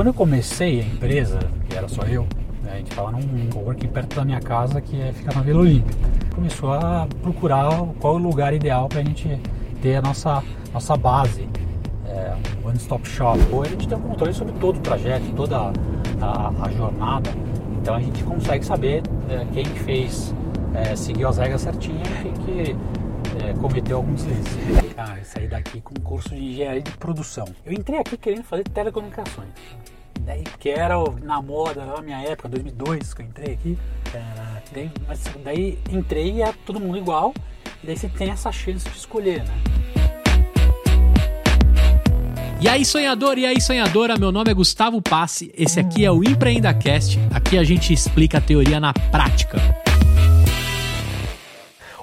quando eu comecei a empresa, que era só eu, né, a gente estava num coworking perto da minha casa que é, fica na Vila Olímpia. Começou a procurar qual o lugar ideal para a gente ter a nossa, nossa base, é, um one-stop shop. Ou a gente tem um controle sobre todo o trajeto, toda a, a, a jornada. Então a gente consegue saber é, quem fez, é, seguiu as regras certinho e que é, cometeu alguns deslizes. Ah, eu saí daqui com um curso de engenharia de produção. Eu entrei aqui querendo fazer telecomunicações. Daí, que era na moda, na minha época, 2002 que eu entrei aqui. É, daí, mas daí entrei e é todo mundo igual. E daí você tem essa chance de escolher, né? E aí, sonhador, e aí, sonhadora, meu nome é Gustavo Passe, esse aqui é o EmpreendaCast, aqui a gente explica a teoria na prática.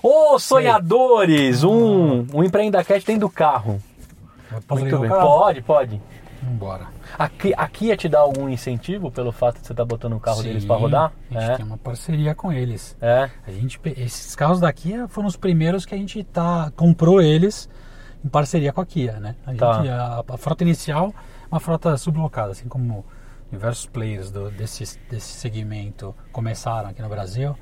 Ô, sonhadores, um, um EmpreendaCast dentro do carro. Posso Muito bem, carro? pode, pode. Vambora. Aqui, aqui ia te dar algum incentivo pelo fato de você estar botando o carro deles Sim, para rodar? A gente É, tem uma parceria com eles. é. A gente, esses carros da Kia foram os primeiros que a gente tá, comprou eles em parceria com a Kia, né? A, Tá. gente, a, a frota inicial uma frota sublocada, assim como diversos players do- desse, desse segmento começaram aqui no Brasil.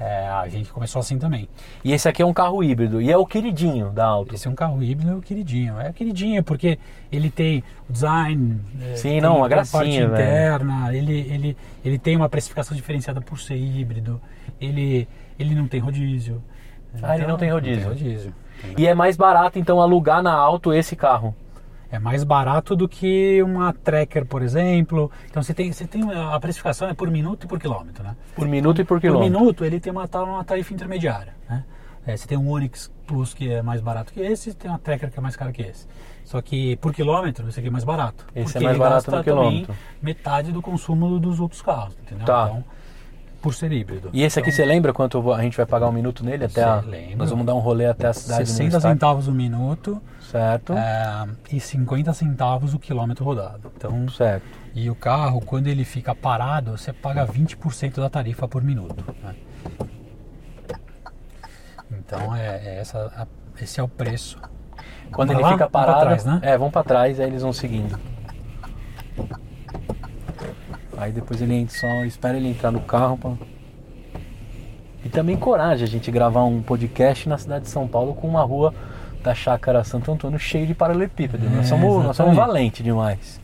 É, a gente começou assim também. E esse aqui é um carro híbrido e é o queridinho da Auto. Esse é um carro híbrido, é o queridinho. É o queridinho porque ele tem o design, é, Sim, não, uma a parte gracinha, velho. interna, ele, ele, ele tem uma precificação diferenciada por ser híbrido, ele, ele não tem rodízio. Ah, ele não tem rodízio. Não tem rodízio. E é mais barato então alugar na Auto esse carro. É mais barato do que uma tracker, por exemplo. Então você tem, você tem a precificação é por minuto e por quilômetro, né? Por minuto e por Por quilômetro. minuto ele tem uma, uma tarifa intermediária, né? É, você tem um Onix Plus que é mais barato que esse, tem uma tracker que é mais caro que esse. Só que por quilômetro esse aqui é mais barato. Esse é mais barato gasta no quilômetro. também metade do consumo dos outros carros, entendeu? Tá. Então, por ser híbrido. E esse aqui você lembra quanto a gente vai pagar um minuto nele até a. Nós vamos dar um rolê até a cidade 60 universitária. centavos o minuto Certo. é, e 50 centavos o quilômetro rodado. Então, Certo. E o carro, quando ele fica parado, você paga 20% da tarifa por minuto. né? Então é, é essa, a- esse é o preço. Quando ele lá? fica parado, trás, né? é, vão pra trás, aí eles vão seguindo. Aí depois ele entra, só espera ele entrar no carro pra... E também coragem a gente gravar um podcast na cidade de São Paulo com uma rua da Chácara Santo Antônio cheio de paralelepípedo. É, nós, somos, nós somos valentes demais.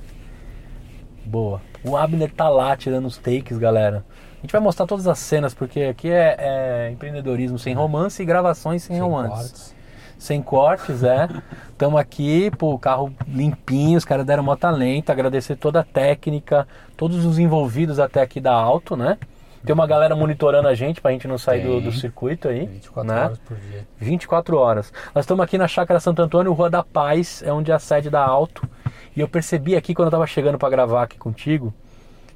Boa. O Abner tá lá tirando os takes, galera. A gente vai mostrar todas as cenas, porque aqui é, é empreendedorismo sem romance e gravações sem, Sem romance cortes. sem cortes, é. Estamos aqui, pô, carro limpinho, os caras deram mó talento, agradecer toda a técnica, todos os envolvidos até aqui da Auto, né? Tem uma galera monitorando a gente pra gente não sair do, do circuito aí, 24 né? horas por dia. 24 horas. Nós estamos aqui na Chácara Santo Antônio, Rua da Paz, é onde é a sede da Auto. E eu percebi aqui quando eu tava chegando pra gravar aqui contigo,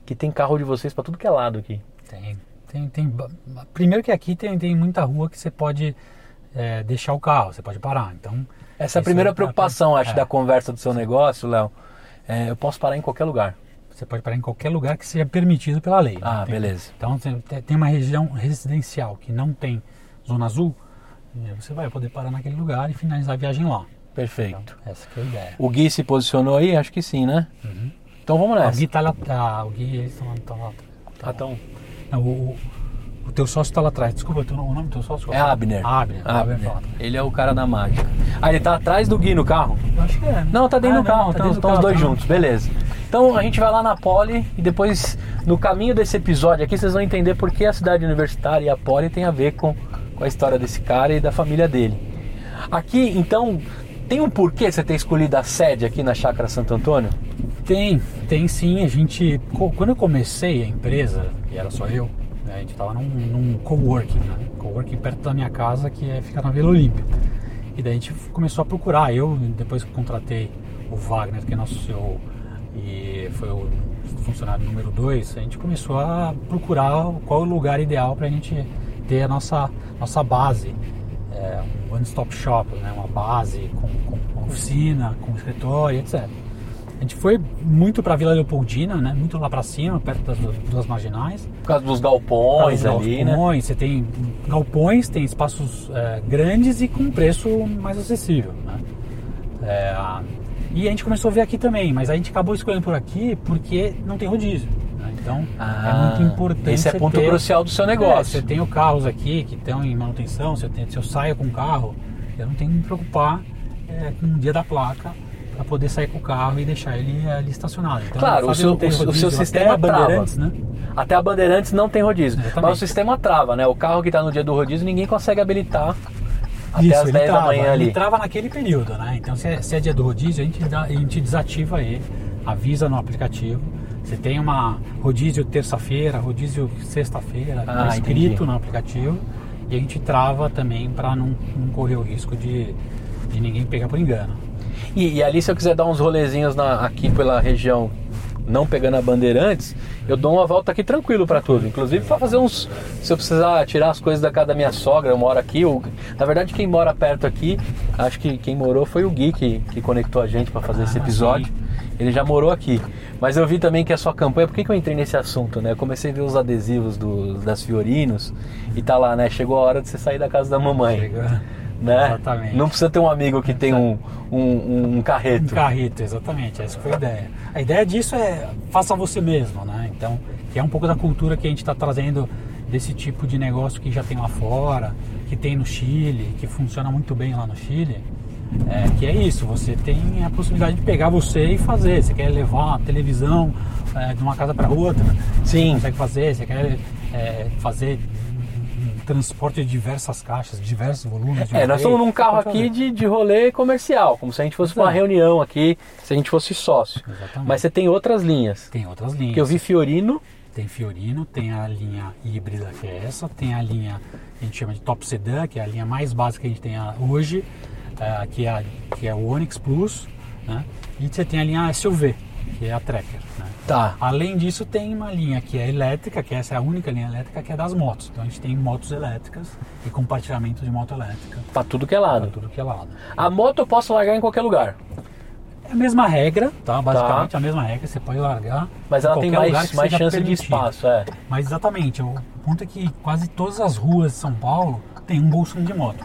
que tem carro de vocês pra tudo que é lado aqui. Tem, tem, tem. Primeiro que aqui tem, tem muita rua que você pode é, deixar o carro, você pode parar. Então, Essa é a primeira é- preocupação, acho, é. da conversa do seu negócio, Léo. É, eu posso parar em qualquer lugar. Você pode parar em qualquer lugar que seja permitido pela lei. né? Ah, Tem- beleza. Então, tem- uma região residencial que não tem zona azul, você vai poder parar naquele lugar e finalizar a viagem lá. Perfeito. Essa que é a ideia. O Gui se posicionou aí? Acho que sim, né? Então vamos O nessa. Gui tá lá, tá, o Gui, eles estão lá, estão lá. Ah, então. Não, o, o, teu sócio tá lá atrás. Desculpa, teu, o nome do teu sócio? É Abner. Abner. Abner. Abner. Ele é o cara da mágica. Ah, ele tá atrás do Gui no carro? Eu acho que é. Não, tá dentro Ah, do carro. tá então estão os dois tá. juntos, beleza. Então a gente vai lá na Poli e depois, no caminho desse episódio aqui, vocês vão entender por que a cidade universitária e a Poli tem a ver com, com a história desse cara e da família dele. Aqui, então, tem um porquê você ter escolhido a sede aqui na Chácara Santo Antônio? Tem, tem sim. A gente, quando eu comecei a empresa, e era só eu, a gente estava num, num coworking, né, coworking perto da minha casa que é, fica na Vila Olímpia. E daí a gente começou a procurar. Eu, depois que contratei o Wagner, que é nosso CEO, e foi o funcionário número dois, a gente começou a procurar qual o lugar ideal para a gente ter a nossa, nossa base. É, um one-stop shop, né, uma base com, com oficina, com escritório, etc. A gente foi muito para Vila Leopoldina, né? Muito lá para cima, perto das duas marginais. Por causa dos galpões Os ali, né? galpões, Você tem galpões, tem espaços é, grandes e com preço mais acessível. Né? É, E a gente começou a ver aqui também, mas a gente acabou escolhendo por aqui porque não tem rodízio. né? Então Ah, é muito importante. Esse é ponto ter- crucial do seu É, negócio. você tem os carros aqui que estão em manutenção, você tem, se eu saio com o carro, eu não tenho que me preocupar é, com o dia da placa para poder sair com o carro e deixar ele ali estacionado. Então, Claro, o seu, ter o, rodízio, seu até sistema a trava. Né? Até a Bandeirantes não tem rodízio. Exatamente. Mas o sistema trava, né? O carro que está no dia do rodízio, ninguém consegue habilitar até Isso, as ele 10 trava, da manhã ali. Ele trava naquele período, né? Então, se é, se é dia do rodízio, a gente, dá- a gente desativa ele, avisa no aplicativo. Você tem uma rodízio terça-feira, rodízio sexta-feira, Ah, tá escrito entendi. no aplicativo. E a gente trava também para não, não correr o risco de, de ninguém pegar por engano. E, e ali, se eu quiser dar uns rolezinhos na- aqui pela região, não pegando a Bandeirantes, eu dou uma volta aqui tranquilo para tudo. Inclusive para fazer uns. Se eu precisar tirar as coisas da casa da minha sogra, eu moro aqui. o- na verdade, quem mora perto aqui, acho que quem morou foi o Gui que, que conectou a gente para fazer esse Ah, episódio. sim. Ele já morou aqui. Mas eu vi também que a sua campanha, por que, que eu entrei nesse assunto, né? Eu comecei a ver os adesivos do- das Fiorinos e tá lá, né? Chegou a hora de você sair da casa da mamãe. Chega- Né? Exatamente. Não precisa ter um amigo que tem um, um, um Um carreto. exatamente, essa foi a ideia. A ideia disso é faça você mesmo, né? Então, que é um pouco da cultura que a gente está trazendo desse tipo de negócio que já tem lá fora, que tem no Chile, que funciona muito bem lá no Chile. É, que é isso, você tem a possibilidade de pegar você e fazer. Você quer levar a televisão é, de uma casa para outra, Sim. você consegue fazer. Você quer é, fazer transporte de diversas caixas, diversos volumes. de É, nós estamos num carro aqui de, de rolê comercial, como se a gente fosse pra uma Exato. reunião aqui, se a gente fosse sócio. Exatamente. Mas você tem outras linhas. Tem outras linhas. Que eu vi Fiorino, Tem Fiorino, tem a linha híbrida que é essa, tem a linha que a gente chama de Top Sedan, que é a linha mais básica que a gente tem hoje, eh, que, é a, que é o Onix Plus, né? E você tem a linha SUV, que é a Tracker. Né? tá. Além disso, tem uma linha que é elétrica, que essa é a única linha elétrica, que é das motos. Então a gente tem motos elétricas e compartilhamento de moto elétrica Pra tudo que é lado. tudo que é lado. A moto eu posso largar em qualquer lugar. É a mesma regra, tá? Basicamente a mesma regra, você pode largar. Mas em ela tem mais, mais chance de permitido. espaço, é. Mas exatamente, o ponto é que quase todas as ruas de São Paulo tem um bolsão de moto.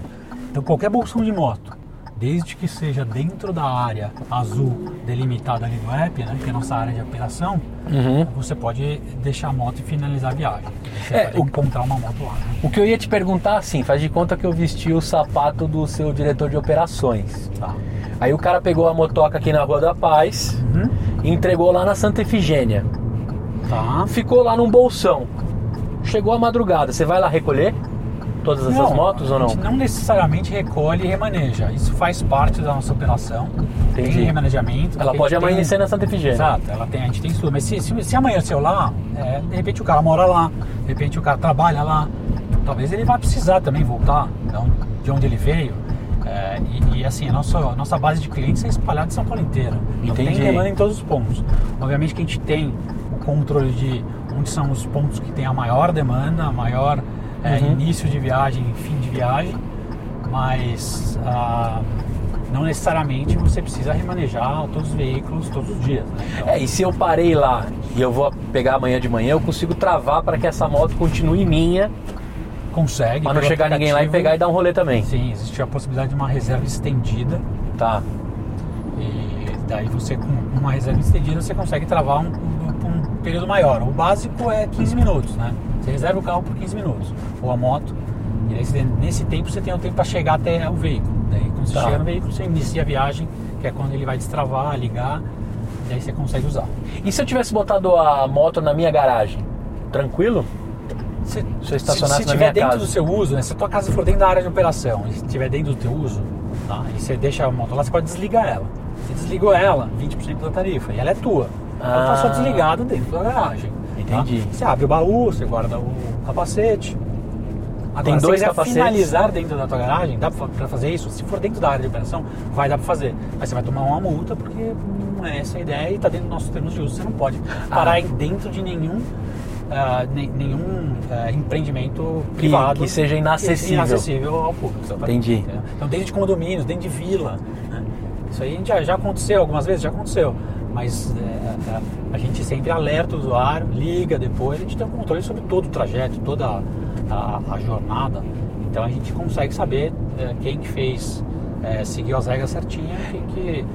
Então qualquer bolsão de moto, desde que seja dentro da área azul delimitada ali do app, né, que é a nossa área de operação, Uhum. você pode deixar a moto e finalizar a viagem. Você É, pode o- encontrar uma moto lá. né? O que eu ia te perguntar, assim, faz de conta que eu vesti o sapato do seu diretor de operações. Tá. Aí o cara pegou a motoca aqui na Rua da Paz Uhum. e entregou lá na Santa Efigênia. Tá. Ficou lá num bolsão. Chegou a madrugada, você vai lá recolher todas essas motos ou a não? gente não necessariamente recolhe e remaneja. Isso faz parte da nossa operação. Entendi. Tem remanejamento. Ela pode a gente tem amanhecer na Santa Efigênia. Exato, ela tem, a gente tem estudo. Mas se, se, se amanheceu lá, é, de repente o cara mora lá, de repente o cara trabalha lá, talvez ele vá precisar também voltar então, de onde ele veio. É, e, e, assim, a nossa, a nossa base de clientes é espalhada em São Paulo inteiro. Então tem demanda em todos os pontos. Obviamente que a gente tem o controle de onde são os pontos que tem a maior demanda, a maior é, Uhum. início de viagem fim de viagem, mas ah, não necessariamente você precisa remanejar todos os veículos todos os dias. Né? Então, É, e se eu parei lá e eu vou pegar amanhã de manhã, eu consigo travar para que essa moto continue minha, consegue. para não chegar ninguém lá e pegar e dar um rolê também. Sim, existe a possibilidade de uma reserva estendida. Tá. E daí você, com uma reserva estendida, você consegue travar um, um- um período maior. O básico é 15 minutos, né? Você reserva o carro por 15 minutos, ou a moto. E você- nesse tempo você tem o tempo para chegar até o veículo. Daí quando você Tá. chega no veículo, você inicia a viagem, que é quando ele vai destravar, ligar, e daí você consegue usar. E se eu tivesse botado a moto na minha garagem? Tranquilo? Se, Se eu estacionasse se na tiver dentro casa. do seu uso, né? Se a tua casa for dentro da área de operação e estiver dentro do teu uso, tá? e você deixa a moto lá, você pode desligar ela. Você desligou ela, 20% da tarifa, e ela é tua. Ela tá só Ah. desligada dentro da garagem. Tá? Entendi. Você abre o baú, você guarda o capacete. Agora, Tem se dois quiser capacetes? finalizar dentro da tua garagem, dá pra fazer isso? Se for dentro da área de operação, vai dar pra fazer. Mas você vai tomar uma multa porque não é essa a ideia e tá dentro dos nossos termos de uso. Você não pode parar Ah. dentro de nenhum ah, ne- nenhum ah, empreendimento privado que seja inacessível. inacessível ao público. exatamente. Entendi. Então, dentro de condomínios, dentro de vila. né? Isso aí já, já aconteceu algumas vezes, já aconteceu. Mas é, a, a gente sempre alerta o usuário, liga depois, a gente tem um controle sobre todo o trajeto, toda a, a- a jornada. Então a gente consegue saber é, quem que fez, é, seguiu as regras certinhas, quem que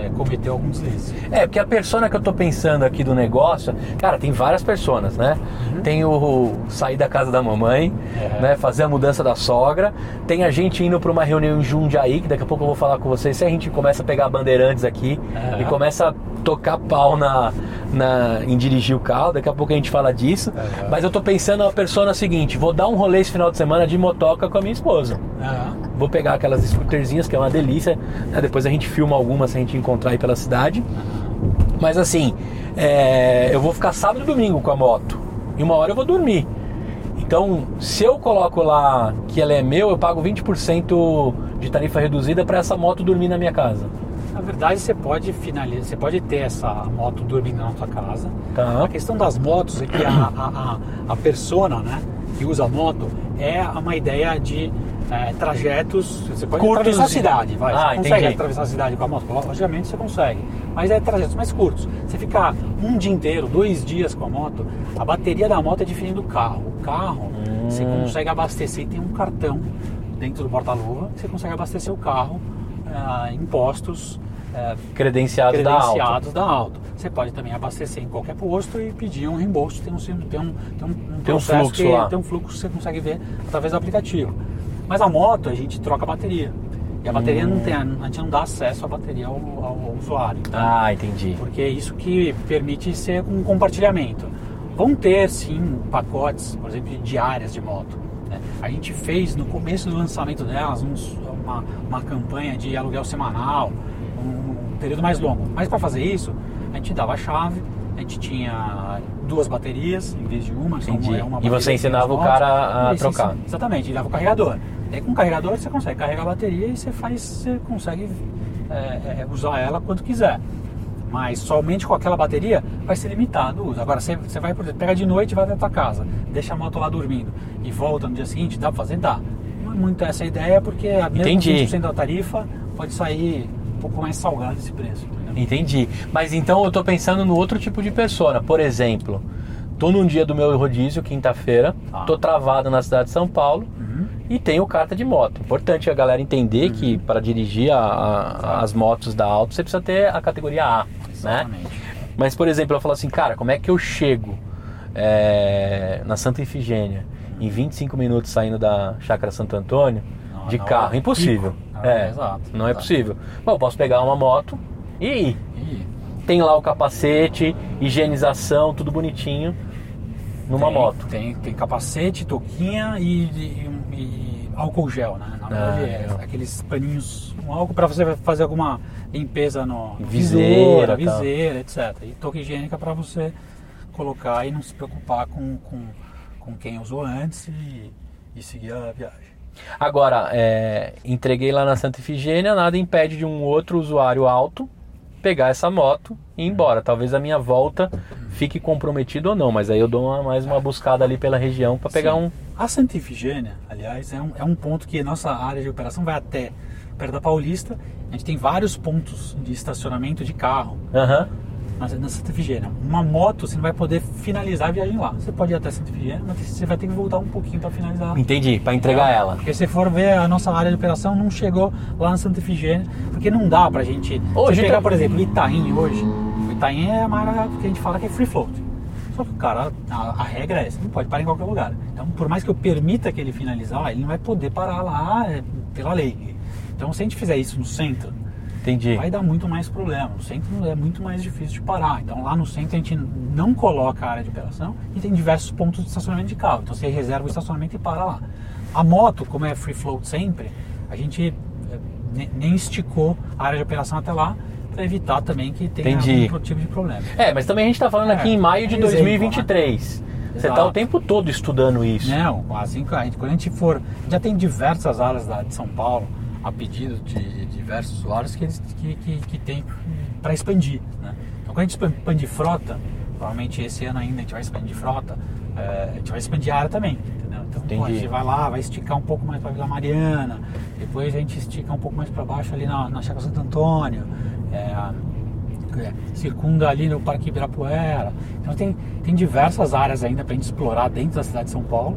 é, cometeu algum deslize. É, porque a persona que eu tô pensando aqui do negócio, cara, tem várias personas, né? Tem o sair da casa da mamãe, É. né? Fazer a mudança da sogra. Tem a gente indo pra uma reunião em Jundiaí, que daqui a pouco eu vou falar com vocês. Se a gente começa a pegar bandeirantes aqui É. e começa a tocar pau na, na, em dirigir o carro, daqui a pouco a gente fala disso. É. Mas eu tô pensando a persona seguinte: vou dar um rolê esse final de semana de motoca com a minha esposa. É. Vou pegar aquelas scooterzinhas, que é uma delícia. né? Depois a gente filma algumas se a gente encontrar aí pela cidade. Mas assim, é, eu vou ficar sábado e domingo com a moto. E uma hora eu vou dormir. Então, se eu coloco lá que ela é meu, eu pago 20% de tarifa reduzida para essa moto dormir na minha casa. Na verdade, você pode finalizar, você pode ter essa moto dormindo na sua casa. Tá? A questão das motos é que a, a, a, a persona né, que usa a moto é uma ideia de é, trajetos. Você pode Curtos atravessar a cidade, vai. Ah, você consegue entendi. atravessar a cidade com a moto? Logicamente você consegue. Mas é trajetos mais curtos. Você ficar um dia inteiro, dois dias com a moto, a bateria da moto é diferente do carro. O carro você Hum. consegue abastecer e tem um cartão dentro do porta-luva, você consegue abastecer o carro ah, em postos. eh, Credenciados, da Auto. credenciados da Auto. Você pode também abastecer em qualquer posto e pedir um reembolso. Tem um, tem um, tem um, Tem um fluxo que, lá. Tem um fluxo que você consegue ver através do aplicativo. Mas a moto a gente troca a bateria. E a bateria não tem, a gente não dá acesso à bateria ao, ao usuário. Então, Ah, entendi. porque é isso que permite ser um compartilhamento. Vão ter sim pacotes, por exemplo, de diárias de moto. né? A gente fez no começo do lançamento delas uns- uma, uma campanha de aluguel semanal, um, um período mais longo. Mas para fazer isso, a gente dava a chave, a gente tinha duas baterias em vez de uma. são- Entendi. é uma E você ensinava o cara a trocar. Exatamente, e dava o carregador. E aí com carregador você consegue carregar a bateria e você faz, você consegue é, é, usar ela quanto quiser. Mas somente com aquela bateria vai ser limitado o uso. Agora você, você vai, por exemplo, pega de noite e vai até a tua casa, deixa a moto lá dormindo e volta no dia seguinte, dá pra fazer? Dá. Não é muito essa a ideia porque a mesmo Entendi. 20% da tarifa pode sair um pouco mais salgado esse preço. Entendi. Mas então eu tô pensando no outro tipo de persona. Por exemplo, tô num dia do meu rodízio, quinta-feira, Tá. tô travado na cidade de São Paulo Uhum. E tenho carta de moto. Importante a galera entender que para dirigir a- a- as motos da Auto você precisa ter a categoria A, né? Exatamente. Mas, por exemplo, eu falo assim, cara, como é que eu chego é, na Santa Ifigênia em 25 minutos saindo da Chácara Santo Antônio Não, de não, carro? é Impossível. Ah, É, exato, não é exato. possível. Bom, eu posso pegar uma moto e ir. E Tem lá o capacete, higienização, tudo bonitinho numa tem, moto. Tem, tem capacete, touquinha e, e- e álcool gel, né? Na verdade, Ah, é legal. aqueles paninhos, um álcool para você fazer alguma limpeza no Viseira, visor, tal. viseira, etc. E touca higiênica para você colocar e não se preocupar com, com, com quem usou antes e, e seguir a viagem. Agora, é, entreguei lá na Santa Ifigênia, nada impede de um outro usuário alto pegar essa moto e ir embora. Talvez a minha volta fique comprometido ou não, mas aí eu dou uma- mais uma buscada ali pela região para pegar Sim. um. A Santa Ifigênia, aliás, é um, é um ponto que a nossa área de operação vai até perto da Paulista. A gente tem vários pontos de estacionamento de carro Aham. na, na Santa Ifigênia. Uma moto, você não vai poder finalizar a viagem lá. Você pode ir até Santa Ifigênia, mas você vai ter que voltar um pouquinho para finalizar. Entendi, para entregar ela. Porque se for ver, a nossa área de operação não chegou lá na Santa Ifigênia, porque não dá pra gente... Hoje você pegar, tá- por exemplo, Itaim hoje, o Itaim é uma área que a gente fala que é free float. Só que o cara, a, a regra é essa, não pode parar em qualquer lugar. Então, por mais que eu permita que ele finalizar, ele não vai poder parar lá é, pela lei. Então, se a gente fizer isso no centro, Entendi. vai dar muito mais problema. No centro é muito mais difícil de parar. Então lá no centro a gente não coloca a área de operação e tem diversos pontos de estacionamento de carro. Então você reserva o estacionamento e para lá. A moto, como é free float sempre, a gente ne- nem esticou a área de operação até lá para evitar também que tenha Entendi. algum tipo de problema. É, mas também a gente está falando É, aqui em maio de exemplo, 2023. Você está o tempo todo estudando isso. Não, assim que a gente, quando a gente for. Já tem diversas áreas da, de São Paulo a pedido de diversos usuários que eles que, que, que tem para expandir. Né? Então quando a gente expandir frota, provavelmente esse ano ainda a gente vai expandir frota, é, a gente vai expandir a área também. Entendeu? Então pô, a gente vai lá, vai esticar um pouco mais para Vila Mariana, depois a gente estica um pouco mais para baixo ali na, na Chácara Santo Antônio. É, é, circunda ali no Parque Ibirapuera. Então tem, tem diversas áreas ainda para a gente explorar dentro da cidade de São Paulo.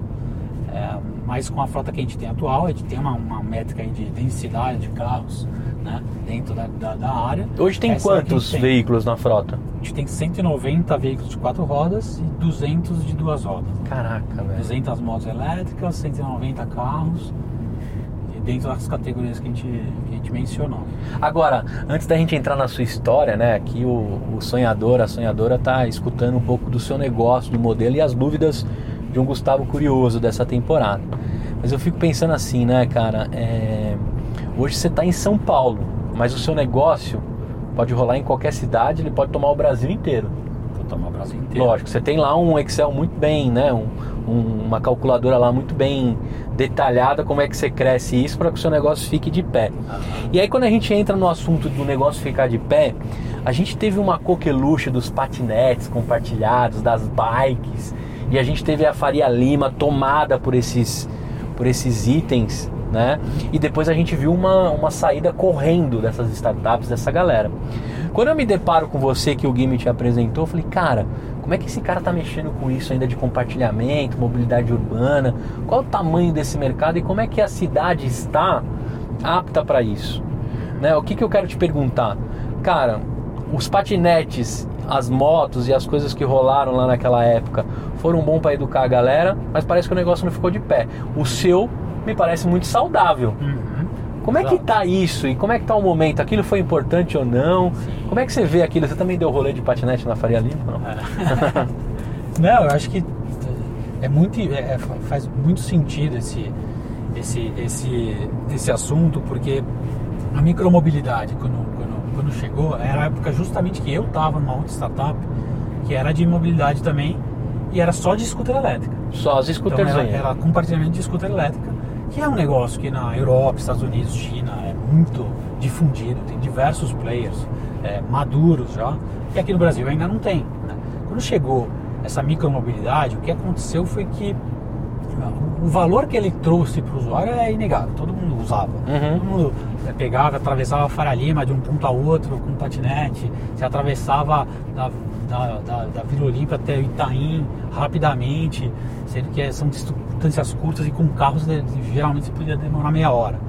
É, mas com a frota que a gente tem atual, a gente tem uma, uma métrica de densidade de carros né, dentro da, da, da área. Hoje tem Essa é quantos tem. veículos na frota? A gente tem 190 veículos de quatro rodas e 200 de duas rodas. Caraca, velho. 200 motos elétricas, 190 carros, dentro das categorias que a gente, que a gente mencionou. Agora, antes da gente entrar na sua história, né? Aqui o, o sonhador, a sonhadora tá escutando um pouco do seu negócio, do modelo e as dúvidas de um Gustavo curioso dessa temporada. Mas eu fico pensando assim, né, cara? é, Hoje você está em São Paulo, mas o seu negócio pode rolar em qualquer cidade, ele pode tomar o Brasil inteiro. Vou tomar o Brasil inteiro. Lógico, você tem lá um Excel muito bem, né? Um- um- uma calculadora lá muito bem detalhada como é que você cresce isso para que o seu negócio fique de pé. E aí quando a gente entra no assunto do negócio ficar de pé, a gente teve uma coqueluche dos patinetes compartilhados, das bikes, e a gente teve a Faria Lima tomada por esses, por esses itens, né? E depois a gente viu uma, uma saída correndo dessas startups, dessa galera. Quando eu me deparo com você que o Gui me te apresentou, eu falei, cara, como é que esse cara tá mexendo com isso ainda de compartilhamento, mobilidade urbana? Qual o tamanho desse mercado e como é que a cidade está apta para isso? Né? O que, que eu quero te perguntar? Cara, os patinetes, as motos e as coisas que rolaram lá naquela época foram bom para educar a galera, mas parece que o negócio não ficou de pé. O seu me parece muito saudável. Uhum. Como é que Exato. tá isso e como é que tá o momento? Aquilo foi importante ou não? Como é que você vê aquilo? Você também deu rolê de patinete na Faria Lima? Não? É. Não, eu acho que é muito, é- é- faz muito sentido esse, esse, esse, esse assunto, porque a micromobilidade, quando, quando, quando chegou, era a época justamente que eu estava numa outra startup, que era de mobilidade também, e era só de scooter elétrica. Só as Então scooters era, aí. era compartilhamento de scooter elétrica, que é um negócio que na Europa, Estados Unidos, China é muito difundido, tem diversos players é, maduros já, e aqui no Brasil ainda não tem. né? Quando chegou essa micromobilidade, o que aconteceu foi que ah, o valor que ele trouxe para o usuário é inegável, todo mundo usava. Uhum. Todo mundo é, pegava, atravessava a Faria Lima de um ponto a outro com patinete, se atravessava da, da, da, da Vila Olímpia até o Itaim rapidamente, sendo que são distâncias curtas e com carros geralmente podia demorar meia hora.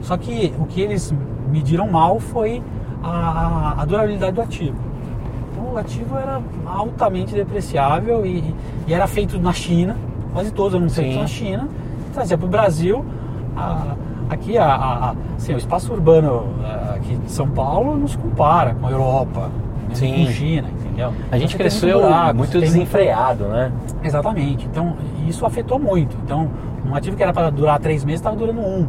Só que o que eles mediram mal foi a, a durabilidade do ativo. Então o ativo era altamente depreciável e, e era feito na China, quase todos eram feitos na China, trazia para o Brasil. a- aqui a, a- assim, o espaço urbano aqui de São Paulo não se compara com a Europa, mesmo Sim. com China, entendeu? A gente cresceu buraco, muito você tem desenfreado, né? Exatamente. Então isso afetou muito. Então um ativo que era para durar três meses estava durando um.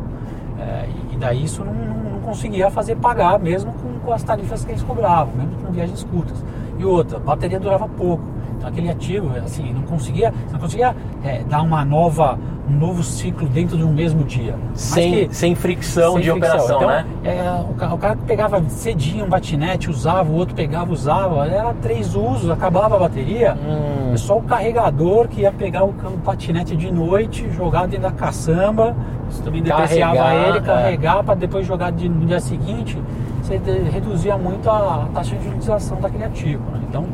É, e- e daí isso não, não- não conseguia fazer pagar mesmo com, com as tarifas que eles cobravam, mesmo com viagens curtas. E outra, a bateria durava pouco. Então aquele ativo, assim, não conseguia, não conseguia é, dar uma nova, um novo ciclo dentro de um mesmo dia. Sem, que- sem fricção sem de fricção. operação, Então, né? é, o, ca- o cara pegava cedinho um batinete, usava, o outro pegava, usava, era três usos, acabava a bateria. Hum. É só o carregador que ia pegar o, o patinete de noite, jogar dentro da caçamba, também depreciava Carregar, ele, é. carregar para depois jogar de- no dia seguinte, você de- reduzia muito a taxa de utilização daquele ativo. né? Então,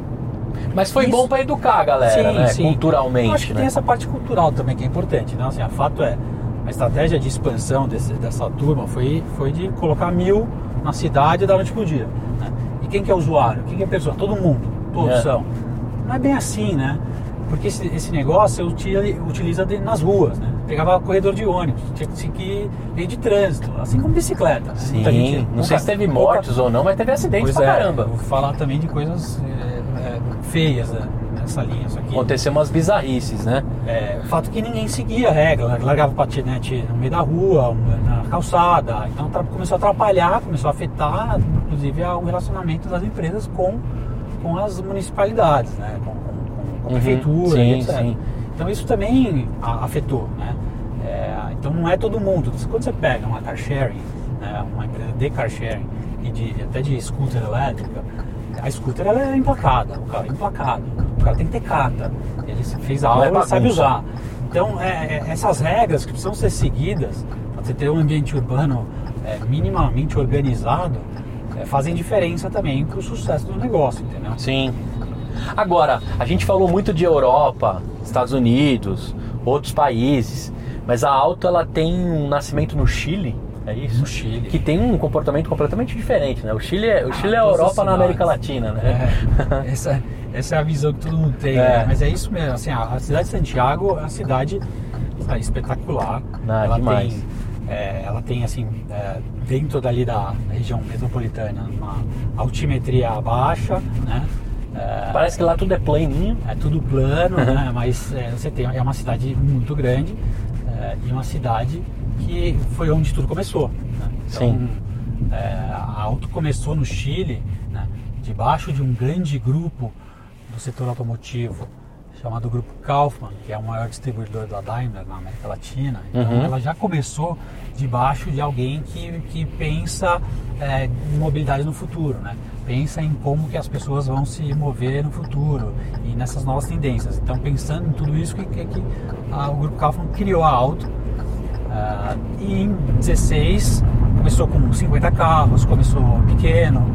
Mas foi Isso- bom para educar a galera, né? Culturalmente, eu acho que né? tem essa parte cultural também que é importante. Né? Assim, a fato é, a estratégia de expansão desse- dessa turma foi, foi de colocar mil na cidade da noite pro dia. né? E quem que é usuário? Quem que é pessoa? Todo mundo. Todos É. são. Não é bem assim, né? Porque esse, esse negócio você utiliza, de- nas ruas, né? Pegava corredor de ônibus, tinha que lei de trânsito, assim como bicicleta. né? Sim, Muita gente- não sei se teve pouca- mortes ou não, mas teve acidentes Pois pra é, caramba. Vou falar também de coisas é, é, feias né, nessa linha. Isso aqui. Aconteceu umas bizarrices, né? É, o fato que ninguém seguia a regra, né? largava o patinete no meio da rua, na calçada, então começou a atrapalhar, começou a afetar, inclusive, o relacionamento das empresas com, com as municipalidades, né? com, com- com- a Uhum, prefeitura, sim, etc. sim. Então isso também afetou, né? É, então não é todo mundo. Quando você pega uma car sharing, né? uma empresa de car sharing e de, até de scooter elétrica, a scooter ela é emplacada, o cara é emplacado, o cara tem que ter carta, ele fez a é aula, ele sabe usar. Então é, é, essas regras que precisam ser seguidas para você ter um ambiente urbano é, minimamente organizado é, fazem diferença também para o sucesso do negócio, entendeu? Sim. Agora, a gente falou muito de Europa, Estados Unidos, outros países, mas a Auto ela tem um nascimento no Chile, É isso? No Chile. Que tem um comportamento completamente diferente, né? O Chile é, o Chile é a Ah, Europa na América. Latina, né? É, essa, essa é a visão que todo mundo tem, É. né? mas é isso mesmo. Assim, a, a cidade de Santiago é uma cidade sabe, espetacular. Ah, ela demais. tem, é, ela tem assim, é, dentro dali da região metropolitana, uma altimetria baixa, né? É, Parece que lá tudo é planinho. é tudo plano, né? Mas é, você tem é uma cidade muito grande e uma cidade que foi onde tudo começou. Né? Então, Sim. é, a Auto começou no Chile, né? debaixo de um grande grupo do setor automotivo chamado Grupo Kaufmann, que é o maior distribuidor da Daimler na América Latina. Então, Uhum. ela já começou debaixo de alguém que, que pensa é, em mobilidade no futuro, né? Pensa em como que as pessoas vão se mover no futuro e nessas novas tendências. Então, pensando em tudo isso, que, que, que a- o Grupo Kaufmann criou a Auto. Ah, e em 16 começou com 50 carros, começou pequeno,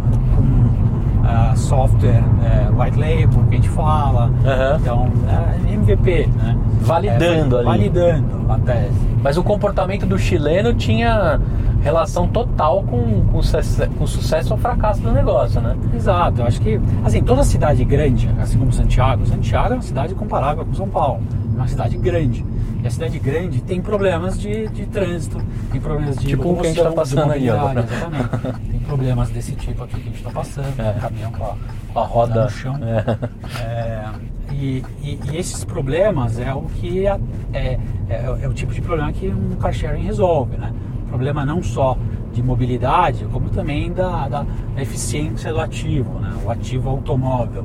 ah, software eh, white label que a gente fala. Aham. Então, é MVP, né? Validando É, ali. Validando a tese. Mas o comportamento do chileno tinha relação total com, com, sucesso, com sucesso ou fracasso do negócio, né? Exato, eu acho que, assim, toda cidade grande, assim como Santiago, Santiago é uma cidade comparável com São Paulo, é uma cidade grande. E a cidade grande tem problemas de, de trânsito, tem problemas de Tipo o que a gente tá de passando aí agora. Exatamente. problemas desse tipo aqui que a gente está passando, É. um caminhão com a, a roda. no chão. É. É, e, e- e esses problemas é o que é, é, é- é o tipo de problema que um car sharing resolve, né? Problema não só de mobilidade, como também da, da eficiência do ativo, né? O ativo automóvel,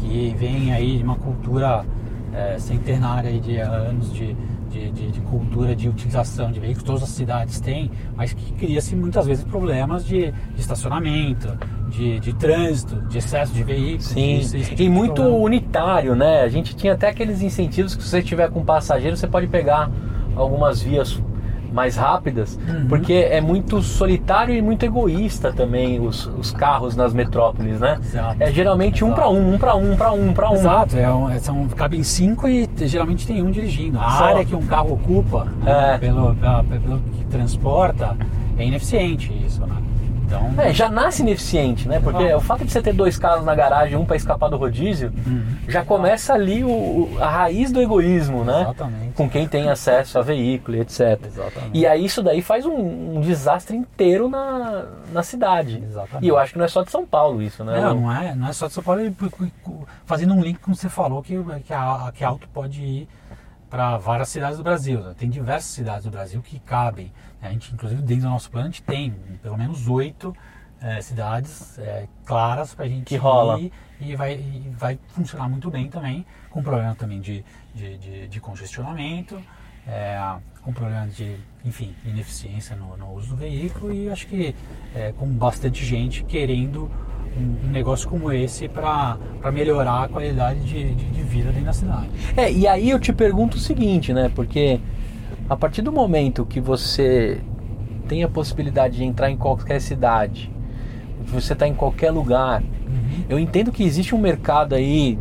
que vem aí de uma cultura é, centenária de anos de, de, de- de cultura de utilização de veículos, todas as cidades têm, mas que cria-se muitas vezes problemas de, de estacionamento, de, de trânsito, de excesso de veículos. Sim, tipo e de muito problema. unitário, né? A gente tinha até aqueles incentivos que se você tiver com passageiro, você pode pegar algumas vias mais rápidas, Uhum. porque é muito solitário e muito egoísta também os, os carros nas metrópoles, né? Exato. É geralmente um Exato. para um, um para um, um para um, um para um. Exato, é um, é- são, cabem cinco e geralmente tem um dirigindo. A Só. área que um carro ocupa, É. pelo, pelo que transporta, é ineficiente isso, né? Então, É, já nasce ineficiente, né? Porque Ah. o fato de você ter dois carros na garagem, um para escapar do rodízio, Uhum. já começa ali o, a raiz do egoísmo, né? Exatamente. Com quem tem acesso a veículo e etc. Exatamente. E aí isso daí faz um, um desastre inteiro na, na cidade. Exatamente. E eu acho que não é só de São Paulo isso, né? Não, não é, não é só de São Paulo. Fazendo um link com você falou que, que, a, que a Auto pode ir para várias cidades do Brasil. né? Tem diversas cidades do Brasil que cabem. A gente, inclusive, dentro do nosso plano, a gente tem pelo menos oito eh, cidades eh, claras para a gente Que rola. ir e vai, e vai funcionar muito bem também, com problema também de, de, de- de congestionamento, eh, com problema de, enfim, ineficiência no, no uso do veículo e acho que eh, com bastante gente querendo um, um negócio como esse para melhorar a qualidade de, de, de vida dentro da cidade. É, e aí eu te pergunto o seguinte, né? Porque a partir do momento que você tem a possibilidade de entrar em qualquer cidade, você está em qualquer lugar, eu entendo que existe um mercado aí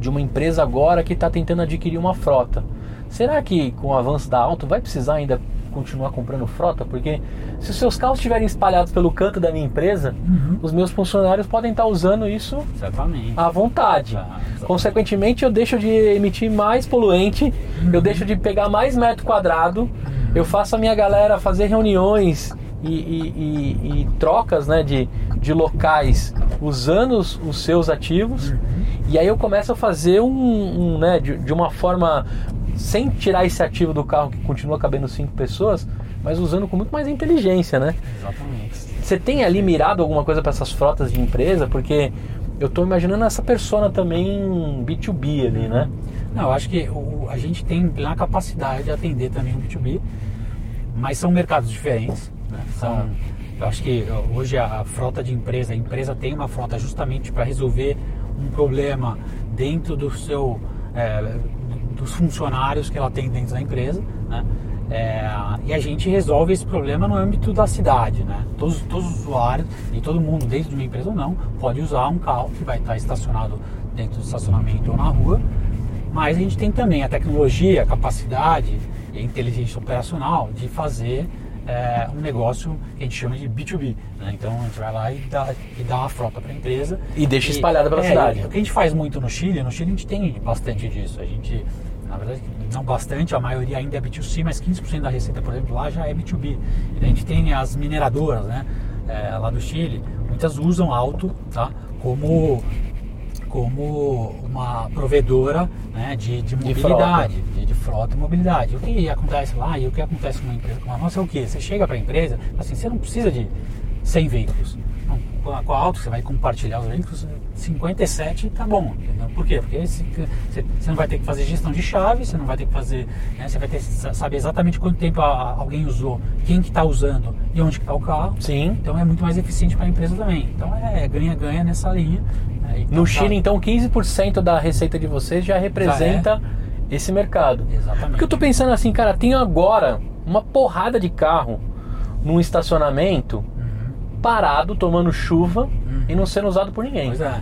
de uma empresa agora que está tentando adquirir uma frota. Será que com o avanço da Auto vai precisar ainda continuar comprando frota? Porque se os seus carros estiverem espalhados pelo canto da minha empresa, os meus funcionários podem estar usando isso Certamente. à vontade. Exatamente. Consequentemente, eu deixo de emitir mais poluente, eu deixo de pegar mais metro quadrado, eu faço a minha galera fazer reuniões e, e- e- e trocas né, de, de locais usando os, os seus ativos. E aí eu começo a fazer um, um, né, de, de uma forma sem tirar esse ativo do carro que continua cabendo cinco pessoas, mas usando com muito mais inteligência, né? Exatamente. Você tem ali mirado alguma coisa para essas frotas de empresa? Porque eu estou imaginando essa persona também B2B ali, né? Não, eu acho que o- a gente tem plena capacidade de atender também o B2B, mas são mercados diferentes. né? São, eu acho que hoje a, a frota de empresa, a empresa tem uma frota justamente para resolver um problema dentro do seu, é, dos funcionários que ela tem dentro da empresa, né? É, e a gente resolve esse problema no âmbito da cidade, né? Todos, todos os usuários e todo mundo, dentro de uma empresa ou não, pode usar um carro que vai estar estacionado dentro do estacionamento ou na rua mas a gente tem também a tecnologia, a capacidade e a inteligência operacional de fazer é, um negócio que a gente chama de B2B. Né? Então a gente vai lá e dá, e dá uma frota para a empresa. E deixa espalhada pela é, cidade. O que a gente faz muito no Chile, no Chile a gente tem bastante disso. A gente, na verdade, não bastante, a maioria ainda é B2C, mas 15% da receita, por exemplo, lá já é B2B. E a gente tem as mineradoras, né? É, lá do Chile, muitas usam auto tá? como como uma provedora né, de, de mobilidade, de frota. De, de frota e mobilidade. O que acontece lá e o que acontece com uma empresa como a nossa é o que? Você chega para a empresa, assim, você não precisa de 100 veículos. Com a, com a auto, você vai compartilhar os veículos, 57 tá bom. Entendeu? Por quê? Porque você, você não vai ter que fazer gestão de chave, você não vai ter que fazer. Né, você vai ter que saber exatamente quanto tempo a, alguém usou, quem que está usando e onde está o carro. Sim. Então é muito mais eficiente para a empresa também. Então é ganha-ganha nessa linha. Né? Então, no Chile, então, 15% da receita de vocês já representa já é. esse mercado. Exatamente. Porque eu tô pensando assim, cara, tem agora uma porrada de carro num estacionamento. Parado, tomando chuva uhum. e não sendo usado por ninguém. Pois é.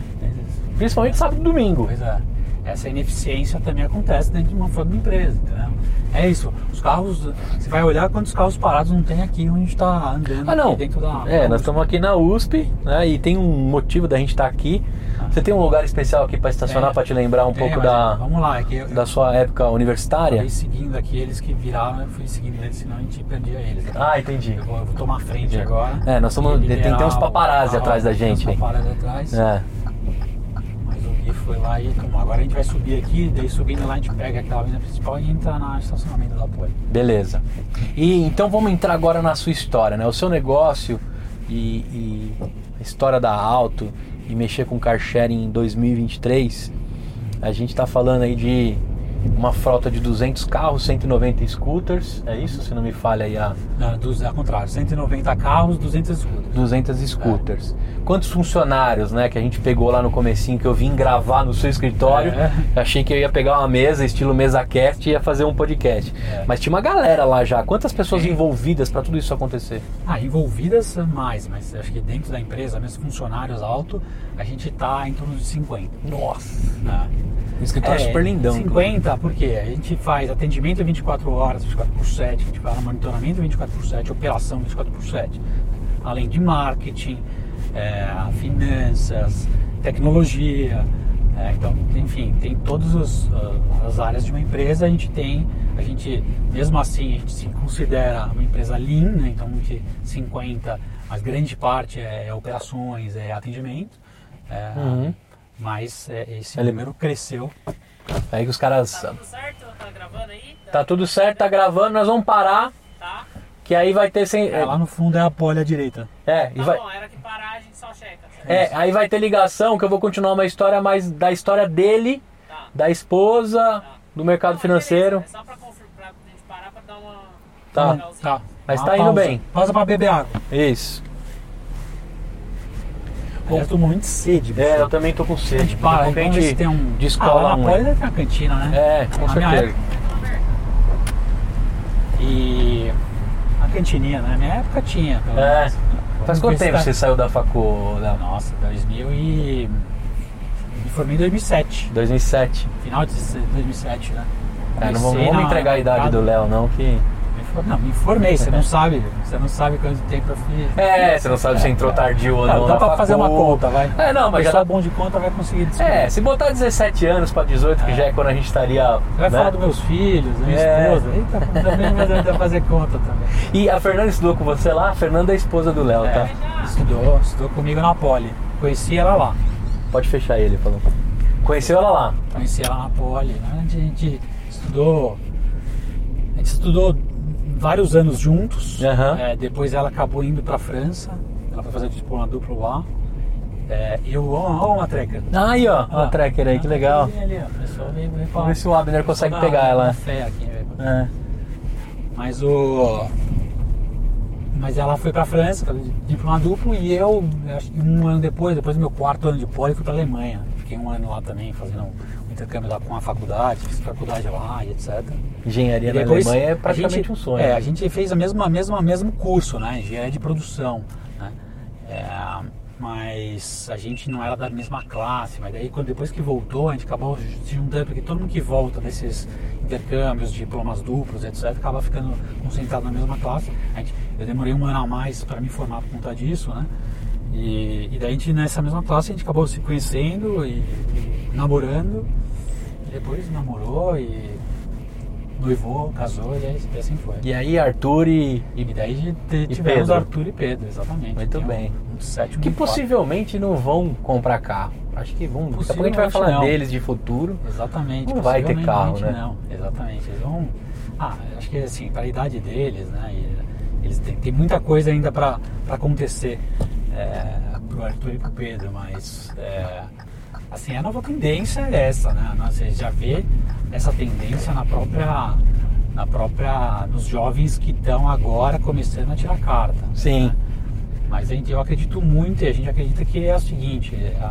Principalmente sábado e domingo. Pois é. Essa ineficiência também acontece dentro de uma forma de empresa, entendeu? É isso. Os carros, você vai olhar quantos carros parados não tem aqui onde está andando. Ah, não. dentro da. É, da nós estamos aqui na USP, né? E tem um motivo da gente estar tá aqui. Ah. Você tem um lugar especial aqui para estacionar, para te lembrar um tem, pouco da, vamos lá, é que eu, da sua época universitária? Eu seguindo aqui eles que viraram, eu fui seguindo eles, senão a gente perdia eles. Né? Ah, entendi. Eu vou, eu vou tomar frente entendi. agora. É, nós somos. Tem, tem uns paparazzi atrás da gente. Tem uns paparazzi atrás. É foi lá e como agora a gente vai subir aqui, daí subindo lá a gente pega aquela avenida principal e entra no estacionamento da Poli. Beleza. E então vamos entrar agora na sua história, né? O seu negócio e, e a história da Auto e mexer com car sharing em 2023. A gente está falando aí de uma frota de 200 carros, 190 scooters, é isso? Se não me falha aí a... Não, dos, ao contrário, 190 carros, 200 scooters. 200 scooters. É. Quantos funcionários, né, que a gente pegou lá no comecinho, que eu vim gravar no seu escritório, é. achei que eu ia pegar uma mesa, estilo mesa cast, e ia fazer um podcast. É. Mas tinha uma galera lá já. Quantas pessoas envolvidas para tudo isso acontecer? Ah, envolvidas mais, mas acho que dentro da empresa, mesmo funcionários alto, a gente está em torno de 50. Nossa! É. Um escritório é, super lindão. 50, porque a gente faz atendimento 24 horas, 24 por 7, a gente faz monitoramento 24 por 7, operação 24 por 7. Além de marketing, é, finanças, tecnologia. É, então, enfim, tem todas as, as áreas de uma empresa, a gente tem, a gente, mesmo assim, a gente se considera uma empresa lean, né? então de 50, mas grande parte é, é operações, é atendimento. É, uhum. Mas é, esse Ele... número cresceu. Aí que os caras. Tá tudo certo? Tá gravando aí? Tá, tá tudo certo, tá gravando, nós vamos parar. Tá. Que aí vai ter sem. É, lá no fundo é a pole à direita. É, tá e vai. Bom, era que parar, a gente só checa. Certo? É, aí vai ter ligação, que eu vou continuar uma história mais da história dele, tá. da esposa, tá. do mercado Não, financeiro. É só pra, pra gente parar pra dar uma. Tá. Tá. Mas uma tá pausa. indo bem. Pausa pra beber água. Isso. Bom, eu tô muito sede. É, eu também tô com sede. A gente para, então a gente tem um... descola ah, um. Pode ter uma cantina, né? É, com certeza. E a cantininha, né? Na minha época tinha. Pelo é. Menos. Faz quanto tempo você saiu da facu, Léo? Nossa, 2000 e... Me formei em 2007. 2007. Final de 2007, né? É, não vamos, vamos entregar a idade do Léo, não, que... Não, me informei, você não sabe. Você não sabe quanto tempo eu fiz. É, você não sabe se entrou tardio ou não. Não, dá pra fazer uma conta, vai. É, não, mas já tá bom de conta vai conseguir descobrir. É, se botar 17 anos pra 18, que já é quando a gente estaria. Vai né? falar dos meus filhos, da minha é. esposa. Eita, também vai fazer conta também. E a Fernanda estudou com você lá? A Fernanda é a esposa do Léo, é, tá? Estudou, estudou comigo na Poli. Conheci ela lá. Pode fechar ele, falou. Conheceu ela lá? Conheci ela na Poli. Né? A gente estudou. A gente estudou vários anos juntos. Uhum. É, depois ela acabou indo para a França. Ela foi fazer diploma duplo lá. É, eu ó, uma tracker. Ah, aí, ó, uma tracker aí, que legal. Ali, ó, Vamos ver se o Abner consegue pegar ela. Fé aqui, é. Mas o. Mas ela foi para a França, diploma duplo, e eu, acho que um ano depois, depois do meu quarto ano de poli, fui para a Alemanha. Fiquei um ano lá também, fazendo intercâmbio lá com a faculdade, fiz faculdade lá e etc. Engenharia e na Alemanha é praticamente gente, um sonho. É, a gente fez a mesma, mesma, mesmo curso, né? Engenharia de produção. Né? É, mas a gente não era da mesma classe, mas daí quando, depois que voltou, a gente acabou se juntando, porque todo mundo que volta desses intercâmbios, diplomas duplos, etc., acaba ficando concentrado na mesma classe. A gente, eu demorei um ano a mais para me formar por conta disso, né? E, e daí a gente, nessa mesma classe, a gente acabou se conhecendo e, e namorando. E depois namorou e noivou, casou e e assim foi. E aí, Arthur e. E daí E tivemos Pedro. Arthur e Pedro, exatamente. Muito Tem um- bem. Um, sétimo Que possivelmente não vão comprar carro. Acho que vão. Daqui a pouco a gente vai falar não. deles de futuro. Exatamente. Não vai ter carro, né? Não, exatamente. Eles vão. Ah, acho que assim, para a idade deles, né? eles têm, tem muita coisa ainda para acontecer é, pro Arthur e pro Pedro, mas é, assim, a nova tendência é essa, né? Você já vê essa tendência na própria. Na própria. nos jovens que estão agora começando a tirar carta. Sim. Mas a gente, eu acredito muito e a gente acredita que é o seguinte, é,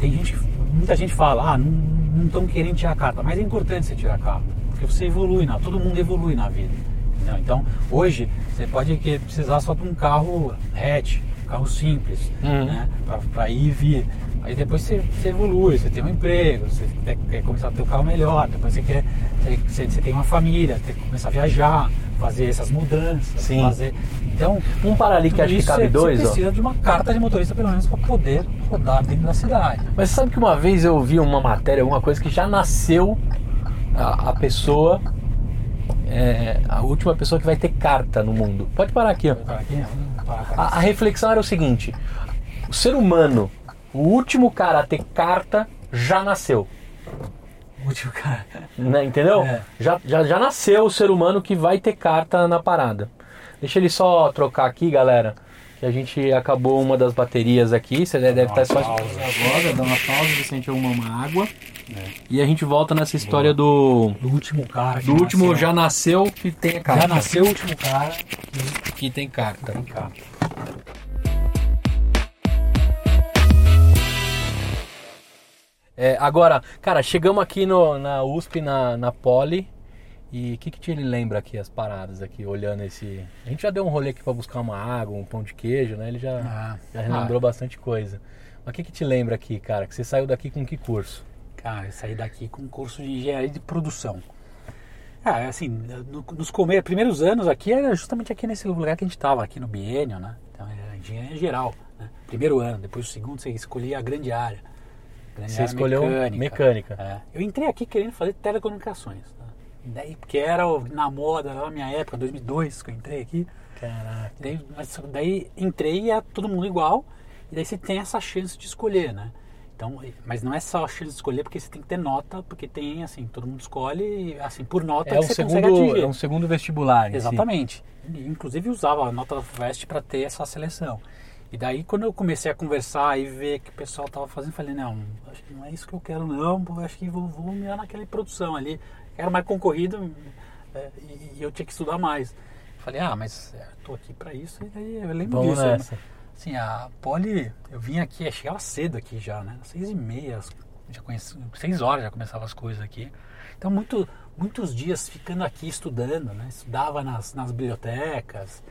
tem gente, muita gente fala, ah, não estão querendo tirar carta, mas é importante você tirar carta, porque você evolui, na, todo mundo evolui na vida. entendeu? Então, hoje, você pode precisar só de um carro hatch, carro simples, Uhum. né, para ir e vir. Aí depois você, você evolui, você tem um emprego, você quer, quer começar a ter um carro melhor, depois você quer, você, você tem uma família, tem que começar a viajar, fazer essas mudanças, Sim. fazer. Então, Um para ali que acho que cabe você- dois, Você ó. precisa de uma carta de motorista, pelo menos, para poder rodar dentro da cidade. Mas sabe que uma vez eu vi uma matéria, alguma coisa que já nasceu a, a pessoa, é, a última pessoa que vai ter carta no mundo. Pode parar aqui, ó. Parar aqui, A, a reflexão era o seguinte: o ser humano, o último cara a ter carta já nasceu. o último cara. né, entendeu? É. Já, já, já nasceu o ser humano que vai ter carta na parada. Deixa ele só trocar aqui, galera. Que a gente acabou uma das baterias aqui. Você deve uma estar só pausa. agora, dá uma pausa, Vicente arruma uma água. E a gente volta nessa história do. Do último cara. que Do último nasceu. já nasceu que tem a carta. Já nasceu o último cara. que tem carta. Tem carta. É, agora, cara, chegamos aqui no, na USP, na, na Poli. E o que, que te lembra aqui as paradas aqui, olhando esse. A gente já deu um rolê aqui pra buscar uma água, um pão de queijo, né? Ele já, Ah. já relembrou bastante coisa. Mas o que, que te lembra aqui, cara? Que você saiu daqui com que curso? Cara, eu saí daqui com um curso de engenharia de produção. Ah, assim, no- nos primeiros anos aqui era justamente aqui nesse lugar que a gente estava, aqui no biênio, né? Então era engenharia geral, né? Primeiro ano, depois o segundo você escolhia a grande área. Grande Você área escolheu mecânica. É. Eu entrei aqui querendo fazer telecomunicações. Tá? Daí, porque era na moda, na minha época, 2002 que eu entrei aqui. Caraca. Daí, mas daí entrei e é todo mundo igual. E daí você tem essa chance de escolher, né? Então, mas não é só a chance de escolher porque você tem que ter nota, porque tem assim, todo mundo escolhe assim por nota É que um, você segundo, consegue atingir. é um segundo vestibular. si. Exatamente. E, Inclusive usava a nota da FUVEST para ter essa seleção. E daí quando eu comecei a conversar e ver que o pessoal tava fazendo, falei, não, acho que não é isso que eu quero não, acho que vou, vou mirar naquela produção ali. Era mais concorrido é, e, e eu tinha que estudar mais. Falei, ah, mas é, tô aqui para isso, e daí eu lembro Vamos disso. né? Assim, a Poli, eu vim aqui, chegava cedo aqui já, né? Seis e meia, já conheci, seis horas já começava as coisas aqui. Então, muito, muitos dias ficando aqui estudando, né? Estudava nas, nas bibliotecas.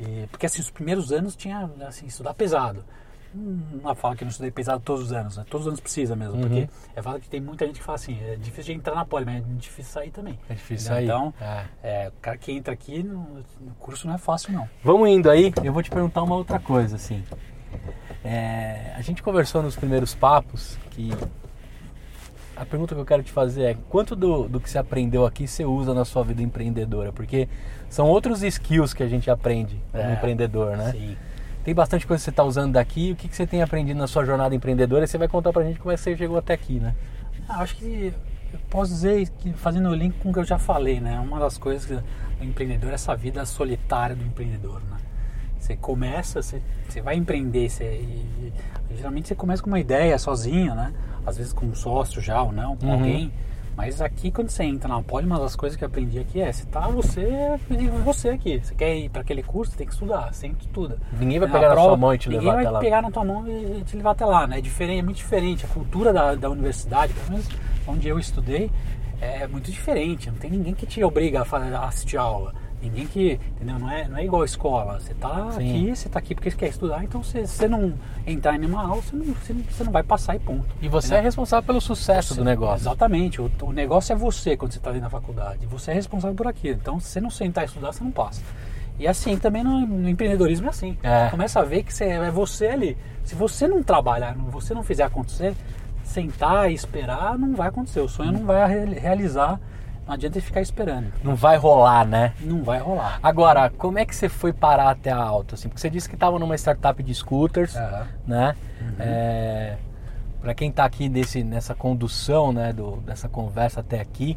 E, porque, assim, os primeiros anos tinha, assim, estudar pesado. Não fala que eu não estudei pesado todos os anos, né? Todos os anos precisa mesmo, porque é fato que tem muita gente que fala assim, é difícil de entrar na Poli, mas é difícil sair também. É difícil sair. Então, É. é, o cara que entra aqui no, no curso não é fácil, não. Vamos indo aí, eu vou te perguntar uma outra coisa, assim. É, a gente conversou nos primeiros papos que a pergunta que eu quero te fazer é quanto do, do que você aprendeu aqui você usa na sua vida empreendedora? Porque são outros skills que a gente aprende como É, empreendedor, né? Sim. Tem bastante coisa que você está usando daqui, o que, que você tem aprendido na sua jornada empreendedora e você vai contar pra gente como é que você chegou até aqui, né? Ah, acho que eu posso dizer que fazendo o link com o que eu já falei, né? Uma das coisas que do empreendedor é essa vida solitária do empreendedor, né? Você começa, você, você vai empreender, você, e, e geralmente você começa com uma ideia sozinho, né? Às vezes com um sócio já ou não, com Uhum. alguém. Mas aqui quando você entra na Poli, uma das coisas que eu aprendi aqui é, você tá você, você aqui. Você quer ir para aquele curso, você tem que estudar, sempre estuda. Ninguém vai Na pegar na prova, sua mão e te ninguém levar vai até lá. pegar na tua mão e te levar até lá, né? É diferente, é muito diferente. A cultura da, da universidade, pelo menos onde eu estudei, é muito diferente. Não tem ninguém que te obriga a, fa- a assistir aula. Ninguém que, entendeu? Não é, não é igual a escola. Você tá Sim. aqui, você tá aqui porque você quer estudar, então se se você não entrar em nenhuma aula, você não, você você não vai passar e ponto. E você é Entendeu? responsável pelo sucesso do negócio. Exatamente. O, o negócio é você quando você está dentro da faculdade. Você é responsável por aquilo. Então, se você não sentar e estudar, você não passa. E assim também no, no empreendedorismo é assim. É. Começa a ver que você, é você ali. Se você não trabalhar, não- você não fizer acontecer, sentar e esperar, não vai acontecer. O sonho não vai re- realizar. Não adianta ficar esperando. Não vai rolar, né? Não vai rolar. Agora, como é que você foi parar até a alta? Assim? Porque você disse que estava numa startup de scooters, Aham. né? É, para quem está aqui desse, nessa condução, né, do, dessa conversa até aqui,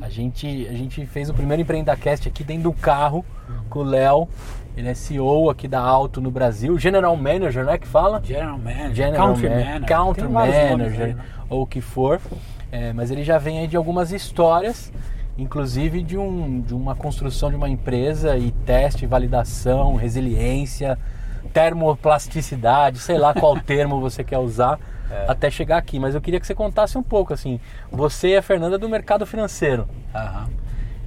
a, gente, a gente fez o primeiro Empreendacast aqui dentro do carro com o Léo. Ele é CEO aqui da Alto no Brasil, General Manager, né, que fala? General Manager, General Country Man- Manager. Country Manager, aí, né? ou o que for. É, mas ele já vem aí de algumas histórias, inclusive de, um, de uma construção de uma empresa e teste, validação, resiliência, termoplasticidade, sei lá qual termo você quer usar É. até chegar aqui. Mas eu queria que você contasse um pouco assim, você e a Fernanda do mercado financeiro. Aham.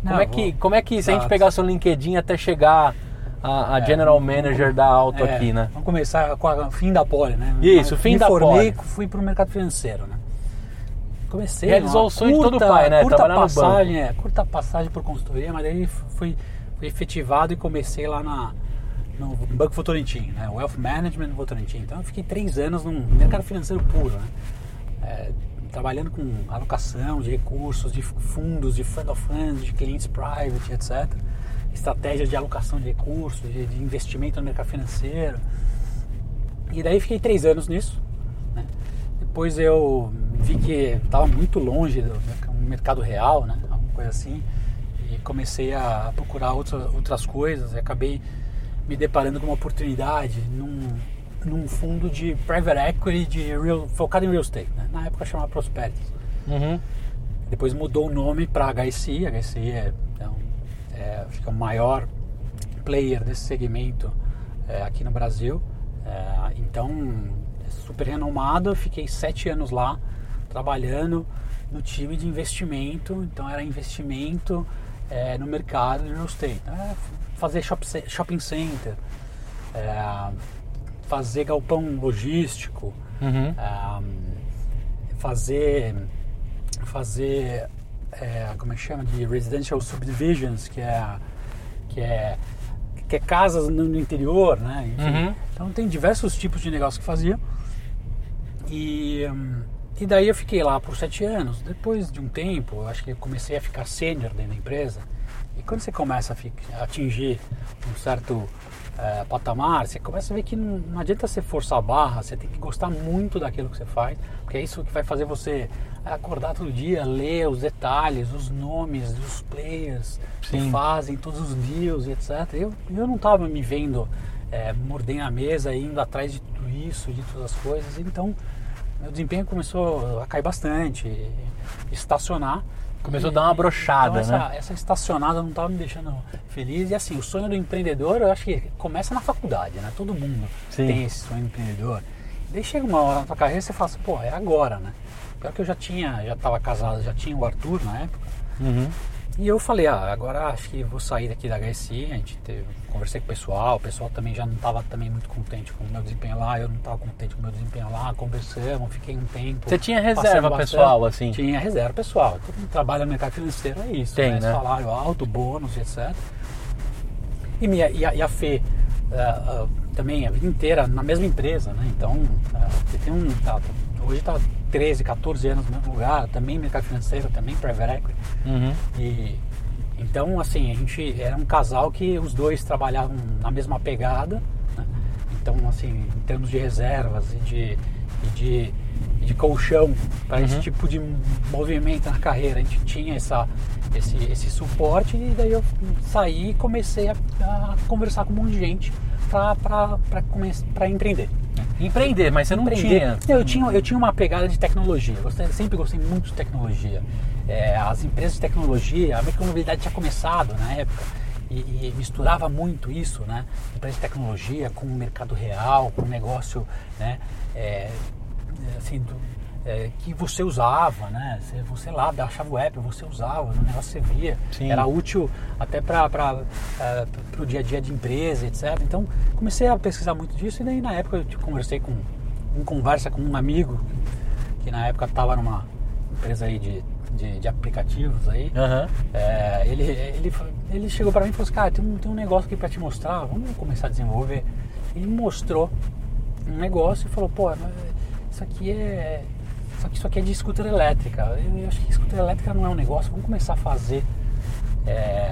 Como Não, é que, vou- como é que se a gente pegar o seu LinkedIn até chegar a, a É, General Manager da Alto É, aqui, né? Vamos começar com o fim da Poli, né? Isso, fim Me da formei, Poli. fui para o mercado financeiro, né? Comecei. Realizou o sonho de todo pai, né? Curta Trabalhar no passagem, é, curta passagem por consultoria, mas aí fui, fui efetivado e comecei lá na, no Banco Votorantim, né? Wealth Management Votorantim. Então eu fiquei três anos no mercado financeiro puro, né? É, trabalhando com alocação de recursos, de fundos, de fund of funds, de clientes private, etc. Estratégias de alocação de recursos, de, de investimento no mercado financeiro. E daí fiquei três anos nisso. né? Depois eu vi que estava muito longe do merc- mercado real, né? alguma coisa assim. E comecei a procurar outras, outras coisas. E acabei me deparando com uma oportunidade num, num fundo de private equity de real, focado em real estate. né? Na época chamava Prosperity. Uhum. Depois mudou o nome para HSI. HSI é, é, é, acho que é o maior player desse segmento é, aqui no Brasil. É, então, é super renomado. Eu Fiquei sete anos lá trabalhando no time de investimento. Então, era investimento é, no mercado de real estate. Então, era fazer shop, shopping center, é, fazer galpão logístico, Uhum. fazer fazer é, como é que chama? De residential subdivisions que é que é que é casas no, no interior né? Enfim, Uhum. então tem diversos tipos de negócio que fazia. E e daí eu fiquei lá por sete anos. Depois de um tempo eu acho que comecei a ficar sênior dentro da empresa. E quando você começa a, fi- a atingir um certo eh, patamar, você começa a ver que não, não adianta você forçar a barra, você tem que gostar muito daquilo que você faz, porque é isso que vai fazer você acordar todo dia, ler os detalhes, os nomes dos players Sim. que fazem, todos os deals e etc. Eu, eu não estava me vendo eh, mordendo a mesa, indo atrás de tudo isso, de todas as coisas, então meu desempenho começou a cair bastante, estacionar. Começou a dar uma brochada, então, né? essa, essa estacionada não estava me deixando feliz. E assim, o sonho do empreendedor, eu acho que começa na faculdade, né? Todo mundo Sim. tem esse sonho do empreendedor. Daí chega uma hora na tua carreira e você fala assim, pô, é agora, né? Pior que eu já tinha, já estava casado, já tinha o Arthur na época. Uhum. E eu falei, ah, agora acho que vou sair daqui da HSI, a gente teve, conversei com o pessoal, o pessoal também já não estava também muito contente com o meu desempenho lá, eu não estava contente com o meu desempenho lá, conversamos, fiquei um tempo. Você tinha reserva pessoal, assim? Tinha reserva pessoal. Todo mundo trabalha no mercado financeiro, é isso. Tem, né? Salário alto, bônus, etc. E, minha, e, a, e a Fê ah, ah, também a vida inteira na mesma empresa, né? Então, você tem um. tá, hoje está 13, 14 anos no mesmo lugar, também mercado financeiro, também private equity. Uhum. E então, assim, a gente era um casal que os dois trabalhavam na mesma pegada. né? Então, assim, em termos de reservas e de, e de, de colchão para esse tipo de movimento na carreira, a gente tinha essa, esse, esse suporte. E daí eu saí e comecei a, a conversar com um monte de gente para empreender. Empreender, mas você não Empreender. tinha. Eu tinha, eu tinha uma pegada de tecnologia. Eu sempre gostei muito de tecnologia. É, as empresas de tecnologia, a micromobilidade tinha começado na época e, e misturava muito isso, né? Empresa de tecnologia com o mercado real, com o negócio, né? É, assim, do- é, que você usava, né? Você, você lá baixava o app, você usava, o negócio você via, Sim. era útil até para o dia a dia de empresa, etc. Então comecei a pesquisar muito disso e daí na época eu conversei com em conversa com um amigo que na época estava numa empresa aí de de, de aplicativos aí. Aham. É, ele, ele, ele chegou pra mim e falou assim, cara, tem um, tem um negócio aqui pra te mostrar, vamos começar a desenvolver. Ele mostrou um negócio e falou, pô, isso aqui é. Só que isso aqui é de scooter elétrica. Eu, eu acho que scooter elétrica não é um negócio, vamos começar a fazer é,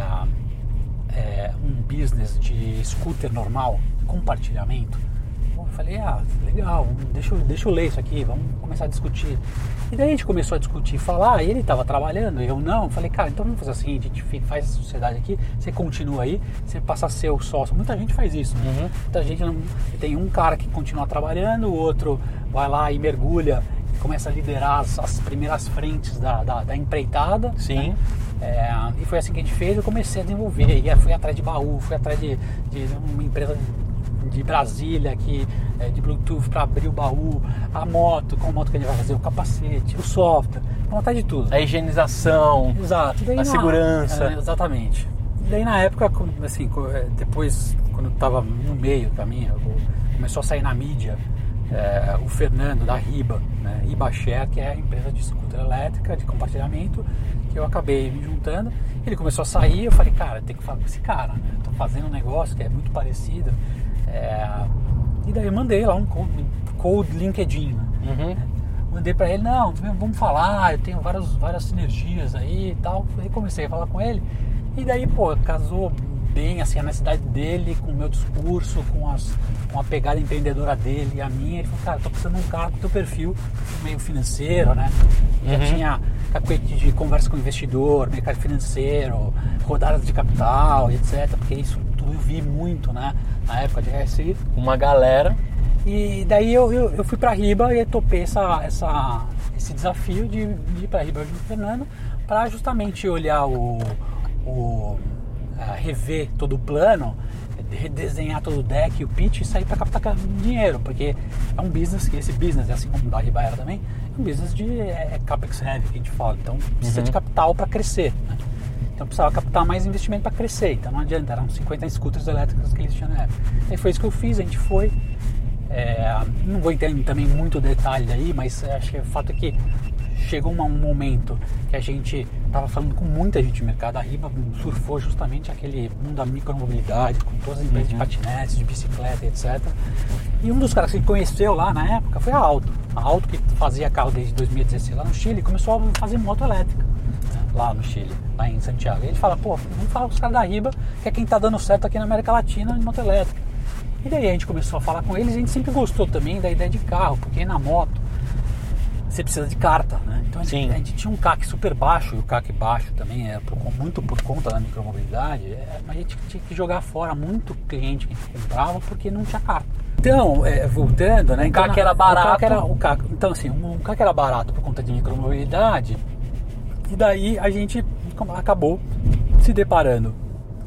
é, um business de scooter normal, compartilhamento. Eu falei, ah, legal, deixa eu, deixa eu ler isso aqui, vamos começar a discutir. E daí a gente começou a discutir, falar, e ele estava trabalhando, eu não. Eu falei, cara, então vamos fazer assim, a gente faz essa sociedade aqui, você continua aí, você passa a ser o sócio. Muita gente faz isso, né? Uhum. Muita gente não. Tem um cara que continua trabalhando, o outro vai lá e mergulha começa a liderar as, as primeiras frentes da, da, da empreitada. Sim. né? É, e foi assim que a gente fez, eu comecei a desenvolver. E fui atrás de baú, fui atrás de, de uma empresa de Brasília que é, de Bluetooth para abrir o baú, a moto, com a moto que a gente vai fazer, o capacete, o software, atrás de tudo. A higienização. Exato. Daí A segurança. é, exatamente. E daí na época, assim, é, depois, quando eu tava no meio do caminho, começou a sair na mídia é, o Fernando da Riba, né, que é a empresa de scooter elétrica, de compartilhamento, que eu acabei me juntando. Ele começou a sair, eu falei, cara, tem que falar com esse cara, né? Tô fazendo um negócio que é muito parecido. É, e daí eu mandei lá um code, code LinkedIn, né? Uhum. Mandei pra ele, não, vamos falar, eu tenho várias, várias sinergias aí e tal. Aí comecei a falar com ele. E daí, pô, casou bem assim a necessidade dele com o meu discurso, com, as, com a pegada empreendedora dele e a minha. Ele falou, cara, tô precisando de um cara com teu perfil, meio financeiro, né? Já Uhum. tinha cacuete de conversa com investidor, mercado financeiro, rodadas de capital, etc. Porque isso tudo eu vi muito, né? Na época de RSI. Uma galera. E daí eu, eu, eu fui para Riba e topei essa, essa, esse desafio de, de ir para Riba junto com o Fernando para justamente olhar o, o a rever todo o plano, redesenhar todo o deck, o pitch e sair para captar dinheiro, porque é um business que esse business, assim como o da Riba era também, é um business de é, é capex heavy que a gente fala, então precisa de capital para crescer. Né? Então precisava captar mais investimento para crescer. Então não adianta, eram 50 scooters elétricos que eles tinham na época. E foi isso que eu fiz, a gente foi. É, não vou entender também muito detalhe aí, mas acho que o fato é que chegou um momento que a gente estava falando com muita gente no mercado. A Riba surfou justamente aquele mundo da micromobilidade, com todas as empresas de patinetes, de bicicleta, etc. E um dos caras que conheceu lá na época foi a Alto. A Alto, que fazia carro desde 2016 lá no Chile, começou a fazer moto elétrica né, lá no Chile, lá em Santiago. E ele fala, pô, vamos falar com os caras da Riba, que é quem está dando certo aqui na América Latina de moto elétrica. E daí a gente começou a falar com eles e a gente sempre gostou também da ideia de carro, porque na moto você precisa de carta, né? Então a gente, Sim. a gente tinha um CAC super baixo, e o CAC baixo também é por- muito por conta da micromobilidade, é, mas a gente tinha que jogar fora muito cliente que a gente comprava porque não tinha carta. Então, é, voltando, né? então, CAC na- era barato. O CAC era, o CAC, então, assim, um CAC era barato por conta de micromobilidade, e daí a gente acabou se deparando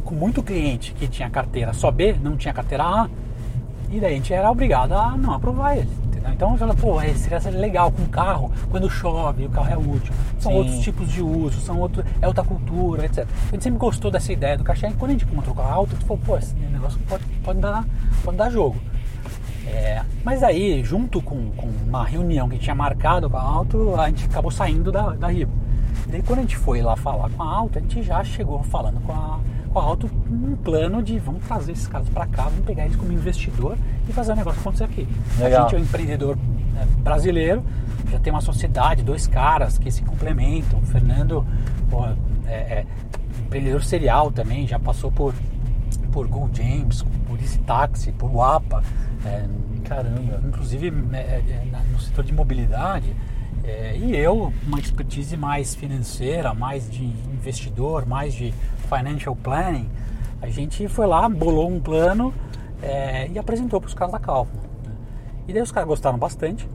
com muito cliente que tinha carteira só B, não tinha carteira A, e daí a gente era obrigado a não aprovar ele. Entendeu? Então eu falei, pô, é, seria legal com carro, quando chove, o carro é útil. São Sim. outros tipos de uso, são outro, é outra cultura, etc. A gente sempre gostou dessa ideia do cachê, e quando a gente encontrou o carro alto, a gente falou, pô, esse negócio pode, pode, dar, pode dar jogo. É, mas aí, junto com, com uma reunião que tinha marcado com a Alto, a gente acabou saindo da, da Riba. E daí quando a gente foi lá falar com a Alto, a gente já chegou falando com a, com Alto um plano de vamos trazer esses caras para cá, vamos pegar eles como investidor e fazer o negócio acontecer aqui. Legal. A gente é um empreendedor né, brasileiro, já tem uma sociedade, dois caras que se complementam. O Fernando pô, é, é empreendedor serial também, já passou por, por Gold James, por Easy Taxi, por Wapa. É, Caramba. inclusive é, é, na- no setor de mobilidade. É, e eu, uma expertise mais financeira, mais de investidor, mais de financial planning, a gente foi lá, bolou um plano é, e apresentou para os caras da Calvo. né? E daí os caras gostaram bastante.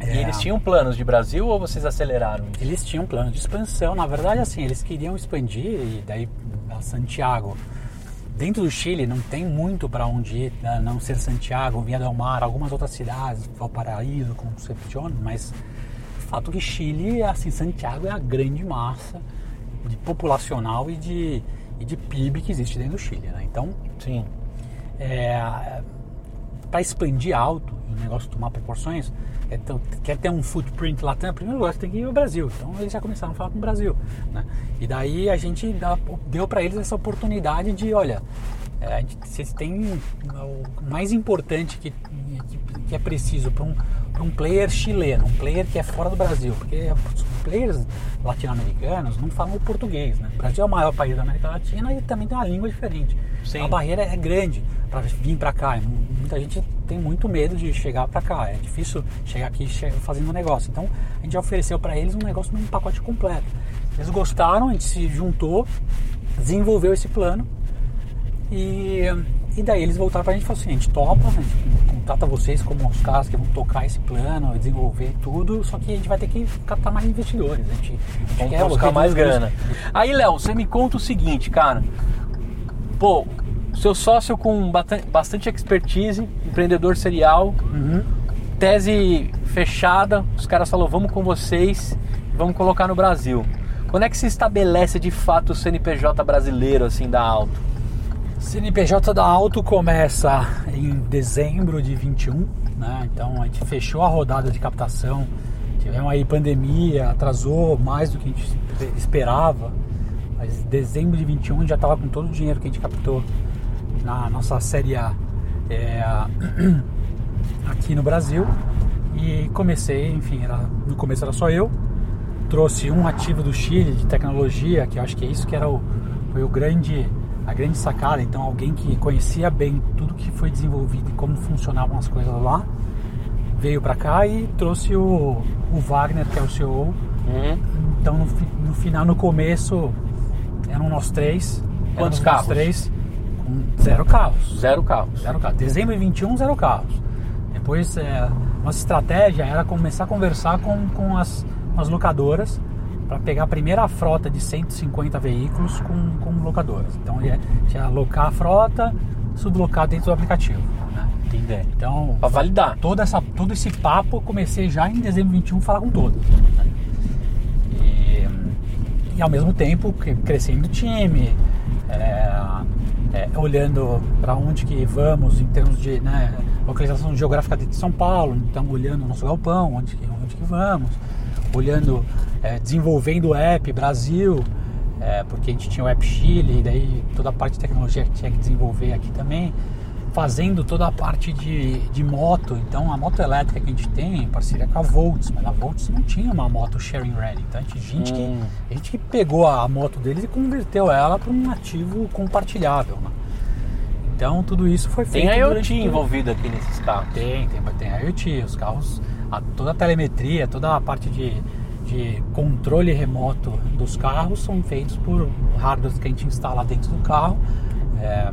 E É, eles tinham planos de Brasil ou vocês aceleraram isso? eles tinham um plano de expansão. Na verdade, assim, eles queriam expandir e daí a Santiago. Dentro do Chile não tem muito para onde ir, né? não ser Santiago, Via del Mar, algumas outras cidades, Valparaíso, Concepción, mas o fato que Chile, assim, Santiago é a grande massa de populacional e de, e de PIB que existe dentro do Chile. Né? Então, Sim. para expandir alto e o negócio tomar proporções, quer ter, quer ter um footprint lá, em primeiro lugar você tem que ir ao Brasil. Então eles já começaram a falar com o Brasil. Né? E daí a gente dá- deu para eles essa oportunidade de, olha, é, vocês têm o mais importante que, que, que é preciso para um, um player chileno, um player que é fora do Brasil, porque os players latino-americanos não falam o português. Né? O Brasil é o maior país da América Latina e também tem uma língua diferente. Sim. A barreira é grande para vir para cá. Muita gente tem muito medo de chegar para cá. É difícil chegar aqui fazendo um negócio. Então a gente já ofereceu para eles um negócio num pacote completo. Eles gostaram, a gente se juntou, desenvolveu esse plano e, e daí eles voltaram pra gente e falaram assim, a gente topa, a gente contrata vocês como os caras que vão tocar esse plano, desenvolver tudo, só que a gente vai ter que captar mais investidores. A gente, a gente quer buscar mais grana. Aí, Léo, você me conta o seguinte, cara. Pô, seu sócio com bastante expertise, empreendedor serial, Uhum. tese fechada, os caras falaram, vamos com vocês, vamos colocar no Brasil. Quando é que se estabelece de fato o CNPJ brasileiro, assim, da Alto? CNPJ da Alto começa em dezembro de 21, né? Então a gente fechou a rodada de captação. Tivemos aí pandemia, atrasou mais do que a gente esperava. Mas em dezembro de 21 a gente já estava com todo o dinheiro que a gente captou na nossa série A é, aqui no Brasil. E comecei, enfim, era, no começo era só eu. Trouxe um ativo do Chile de tecnologia, que eu acho que é isso que era o, foi o grande, a grande sacada. Então, alguém que conhecia bem tudo que foi desenvolvido e como funcionavam as coisas lá, veio para cá e trouxe o, o Wagner, que é o CEO. Então, no, no final, no começo, eram nós três. Quantos carros? três, com zero carros. Zero carros. Zero carros. Dezembro de 21, zero carros. Depois, é, nossa estratégia era começar a conversar com, com as, com as locadoras para pegar a primeira frota de 150 veículos com, com locadoras. Então, ia, ia alocar a frota, sublocar dentro do aplicativo. né? Entendi. Então, Pra validar. toda essa, todo esse papo eu comecei já em dezembro de 21 a falar com todos. né? E, e ao mesmo tempo cre- crescendo o time, é, é, olhando para onde que vamos em termos de né, localização geográfica dentro de São Paulo, então olhando o nosso galpão, onde que, onde que vamos, olhando, é, desenvolvendo o app Brasil, é, porque a gente tinha o app Chile, e daí toda a parte de tecnologia que tinha que desenvolver aqui também fazendo toda a parte de, de moto. Então, a moto elétrica que a gente tem em parceria com a Volts, mas a Volts não tinha uma moto sharing ready. Então, a gente, gente, Hum. que, a gente que pegou a moto deles e converteu ela para um ativo compartilhável. né? Então, tudo isso foi feito. Tem IoT envolvido aqui nesses carros. tem, tem, tem a IoT, os carros, a- toda a telemetria, toda a parte de, de controle remoto dos carros são feitos por hardware que a gente instala dentro do carro. É,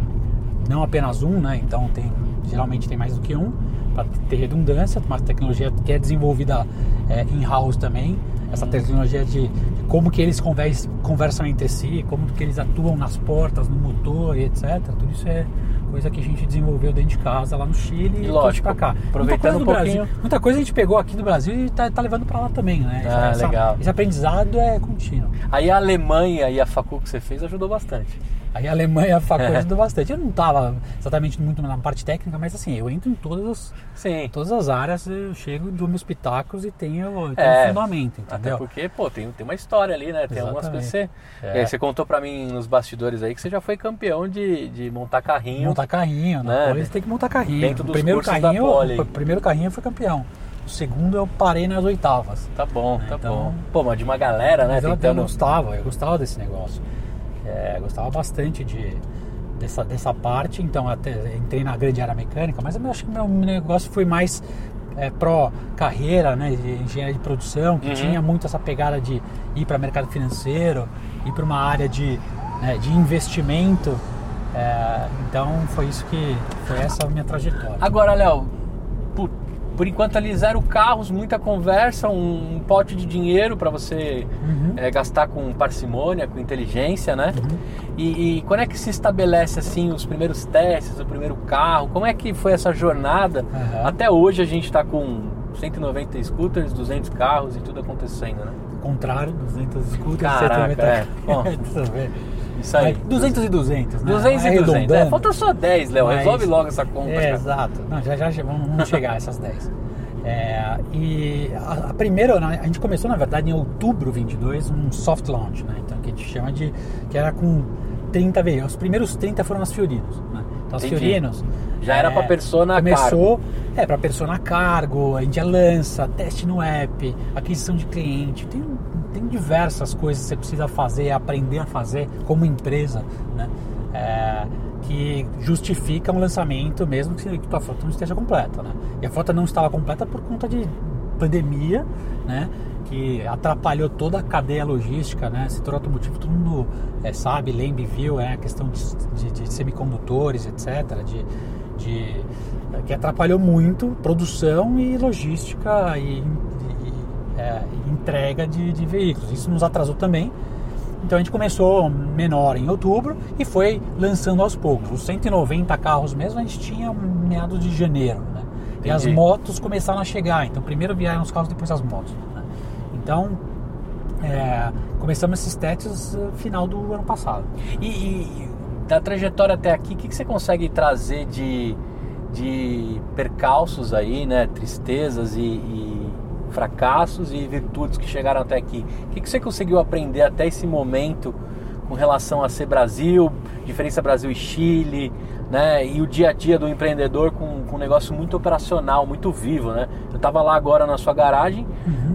não apenas um, né? Então tem, geralmente tem mais do que um para ter redundância, mas tecnologia que é desenvolvida é, in-house também. Essa tecnologia de, de como que eles convers- conversam entre si, como que eles atuam nas portas, no motor e etc. Tudo isso é coisa que a gente desenvolveu dentro de casa lá no Chile E lógico, pra cá. aproveitando muita coisa um pouquinho- Brasil, muita coisa a gente pegou aqui do Brasil e tá, tá levando para lá também, né? Ah, Essa- legal. Esse aprendizado é contínuo. Aí a Alemanha e a facu que você fez ajudou bastante. Aí a Alemanha faculdade ajudou bastante. Eu não estava exatamente muito na parte técnica, mas assim, eu entro em todas as, Sim. todas as áreas, eu chego, dou meus pitacos e tenho, tenho É, um fundamento, Até entendeu? porque, pô, tem, tem uma história ali, né? Tem algumas coisas que você. É. Você contou pra mim nos bastidores aí que você já foi campeão de, de montar carrinho. Montar carrinho, né? né? Eles tem que montar carrinho. Dentro dos primeiro carrinho, o primeiro carrinho fui campeão. O segundo eu parei nas oitavas. Tá bom, tá Então- bom. Pô, mas de uma galera, né? Mas eu, Tentando. gostava, eu gostava desse negócio. É, gostava bastante de, dessa, dessa parte, então até entrei na grande área mecânica, mas eu acho que meu negócio foi mais é, pró carreira, né, de engenharia de produção, que Uhum. tinha muito essa pegada de ir para mercado financeiro, ir para uma área de, né, de investimento. É, então foi isso que foi essa a minha trajetória. Agora, Léo, por, enquanto ali zero carros, muita conversa, um, um pote de dinheiro pra você Uhum. é, gastar com parcimônia, com inteligência, né? Uhum. E, e quando é que se estabelece assim os primeiros testes, o primeiro carro? Como é que foi essa jornada? Uhum. Até hoje a gente está com 190 scooters, 200 carros e tudo acontecendo, né? Contrário, 200 scooters, Caraca, 190 é. Bom. Isso aí. Mas 200 e 200, né? 200 e 200. É, Arredondando. falta só 10, Léo. Mas- Resolve logo essa conta. É, exato. Não, já, já vamos, chegar a essas 10. É, e a, a primeira, né, a gente começou na verdade em outubro 22, um soft launch, né? Então que a gente chama de que era com 30 veículos. Os primeiros 30 foram as Fiorinos, né? Então as Entendi. Fiorinos Já era pra persona começou, é para persona cargo, a gente lança, teste no app, aquisição de cliente, tem tem diversas coisas que você precisa fazer, aprender a fazer como empresa, né? É, que justifica um lançamento mesmo que a frota não esteja completa, né? E a frota não estava completa por conta de pandemia, né? Que atrapalhou toda a cadeia logística, né? Setor automotivo, todo mundo é, sabe, lembra e viu, é a questão de, de, de semicondutores, etc. De, de, que atrapalhou muito produção e logística e, é, entrega de, de veículos. Isso nos atrasou também. Então a gente começou menor em outubro e foi lançando aos poucos. Os 190 carros mesmo a gente tinha meados de janeiro. Né? E as motos começaram a chegar. Então primeiro vieram os carros, depois as motos. né? Então é, começamos esses testes no final do ano passado. E, e da trajetória até aqui, o que, que você consegue trazer de, de percalços aí, né? Tristezas e, e fracassos e virtudes que chegaram até aqui. O que, você conseguiu aprender até esse momento com relação a ser Brasil, diferença Brasil e Chile, né? E o dia a dia do empreendedor com, com um negócio muito operacional, muito vivo, né? Tava lá agora na sua garagem,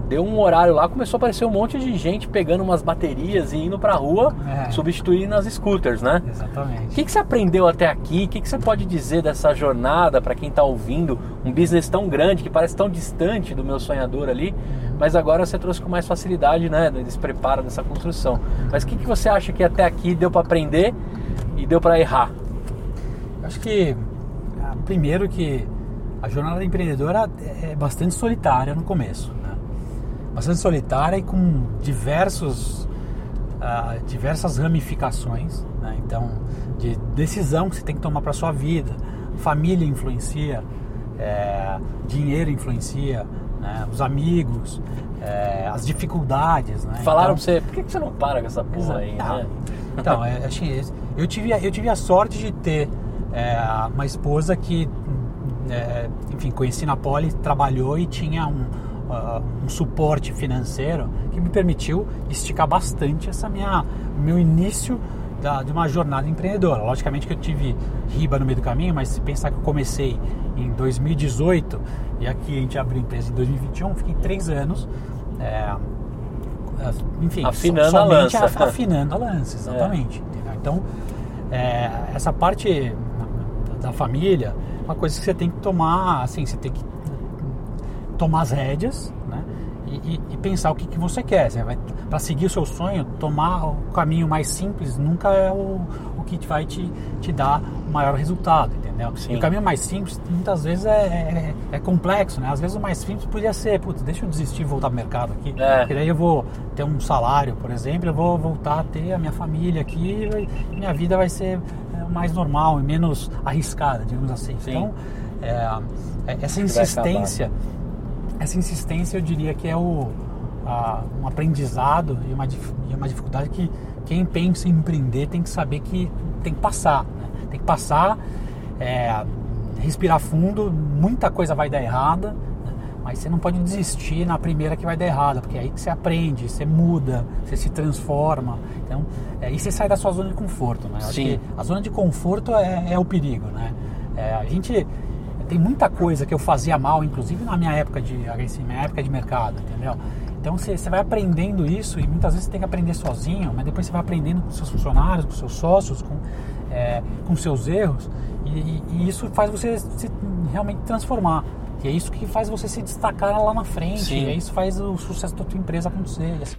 deu um horário lá, começou a aparecer um monte de gente pegando umas baterias e indo pra rua, É. substituindo as scooters, né? O Exatamente. que, que você aprendeu até aqui? O que, que você pode dizer dessa jornada para quem está ouvindo? Um business tão grande que parece tão distante do meu sonhador ali, mas agora você trouxe com mais facilidade, né? Desse preparo dessa construção. Mas o que, que você acha que até aqui deu para aprender e deu para errar? Acho que ah, primeiro que a jornada empreendedora é bastante solitária no começo, né? bastante solitária e com diversos ah, diversas ramificações, né? então de decisão que você tem que tomar para sua vida, família influencia, é, dinheiro influencia, né? os amigos, é, as dificuldades, né? Falaram Então- pra você, por que, que você não para com essa porra aí, né? Então, é, acho que eu tive, a- eu tive a sorte de ter é, uma esposa que, é, enfim, conheci na Poli, trabalhou e tinha um, ah, um suporte financeiro que me permitiu esticar bastante essa minha meu início da, de uma jornada empreendedora. Logicamente que eu tive riba no meio do caminho, mas se pensar que eu comecei em 2018 e aqui a gente abriu a empresa em 2021, fiquei três anos. é, enfim, Afinando a somente lança. afinando a lança, exatamente. entendeu? Então, é, essa parte da família, é uma coisa que você tem que tomar, assim, você tem que tomar as rédeas, né? E, e- e pensar o que, que você quer. Você vai para seguir o seu sonho, tomar o caminho mais simples nunca é o, o que vai te, te dar o maior resultado, entendeu? Sim. E o caminho mais simples muitas vezes é, é, é complexo, né? Às vezes o mais simples podia ser, putz, deixa eu desistir e voltar pro mercado aqui, É. porque daí eu vou ter um salário, por exemplo, eu vou voltar a ter a minha família aqui e minha vida vai ser é, mais normal e menos arriscada, digamos assim. Sim. Então, é, é, essa insistência, essa insistência eu diria que é o, a- um aprendizado e uma, e uma dificuldade que quem pensa em empreender tem que saber que tem que passar. né? Tem que passar, é, respirar fundo, muita coisa vai dar errada, né? Mas você não pode desistir na primeira que vai dar errada, porque é aí que você aprende, você muda, você se transforma. Então, é, e você sai da sua zona de conforto. Né? Sim. a zona de conforto é, é o perigo. Né? É, a gente tem muita coisa que eu fazia mal, inclusive na minha época de assim, minha época de mercado, entendeu? Então você, você vai aprendendo isso e muitas vezes você tem que aprender sozinho, mas depois você vai aprendendo com seus funcionários, com seus sócios, com, é, com seus erros e, e- e isso faz você se realmente transformar. E é isso que faz você se destacar lá na frente, Sim. e é isso que faz o sucesso da tua empresa acontecer. Assim,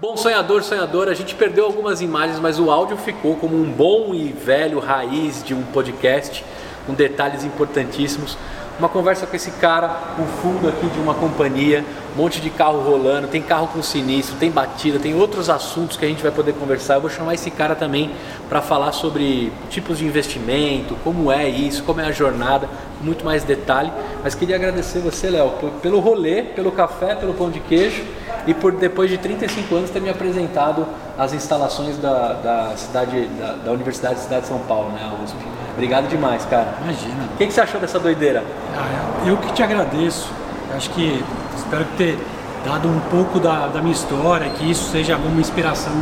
Bom, sonhador, sonhadora, a gente perdeu algumas imagens, mas o áudio ficou como um bom e velho raiz de um podcast, com detalhes importantíssimos. Uma conversa com esse cara, o fundo aqui de uma companhia, um monte de carro rolando, tem carro com sinistro, tem batida, tem outros assuntos que a gente vai poder conversar. Eu vou chamar esse cara também para falar sobre tipos de investimento, como é isso, como é a jornada, muito mais detalhe. Mas queria agradecer você, Léo, pelo rolê, pelo café, pelo pão de queijo e por depois de 35 anos ter me apresentado as instalações da, da cidade da, da Universidade da Cidade de São Paulo, né, a USP. Obrigado demais, cara. Imagina. O que, que você achou dessa doideira? Ah, eu que te agradeço. Acho que espero ter dado um pouco da, da minha história, que isso seja alguma inspiração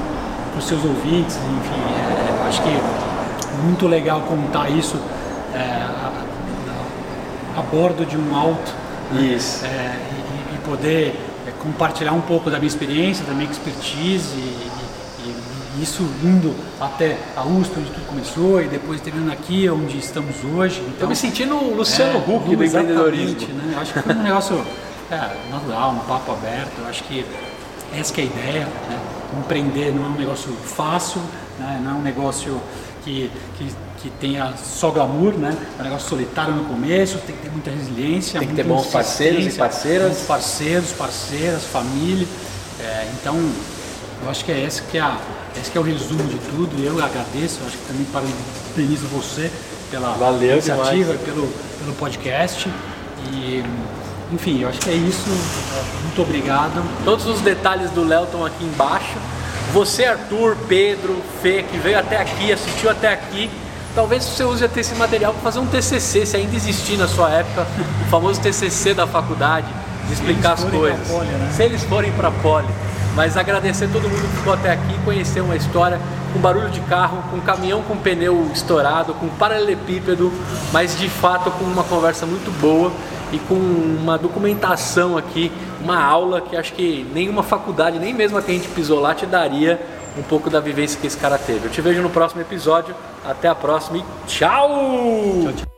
para os seus ouvintes. Enfim, é, eu acho que é muito legal contar isso é, a, a, bordo de um alto né? Isso. É, e, e poder é, compartilhar um pouco da minha experiência, da minha expertise e isso indo até a USP, onde tudo começou, e depois terminando aqui, onde estamos hoje. Então, Tô me sentindo o Luciano é, Huck do empreendedorismo. Né? Eu acho que foi um negócio é, natural, um papo aberto. Eu acho que essa que é a ideia. Né? Empreender não é um negócio fácil, né? não é um negócio que, que, que tenha só glamour, né? é um negócio solitário no começo, tem que ter muita resiliência. Tem que ter bons parceiros e parceiras. bons parceiros, parceiras, família. É, então, eu acho que é esse que é, a, esse é o resumo de tudo. E eu agradeço, acho que também parabenizo você pela Valeu iniciativa, demais. pelo, pelo podcast. E, enfim, eu acho que é isso. Muito obrigado. Todos os detalhes do Léo estão aqui embaixo. Você, Arthur, Pedro, Fê, que veio até aqui, assistiu até aqui. Talvez você use até esse material para fazer um TCC, se ainda existir na sua época, o famoso TCC da faculdade, de explicar as coisas. Né? Se eles forem para Poli. Mas agradecer todo mundo que ficou até aqui, conhecer uma história com barulho de carro, com caminhão com pneu estourado, com paralelepípedo, mas de fato com uma conversa muito boa e com uma documentação aqui, uma aula que acho que nenhuma faculdade, nem mesmo a que a gente pisou lá, te daria um pouco da vivência que esse cara teve. Eu te vejo no próximo episódio. Até a próxima e tchau! Tchau, tchau.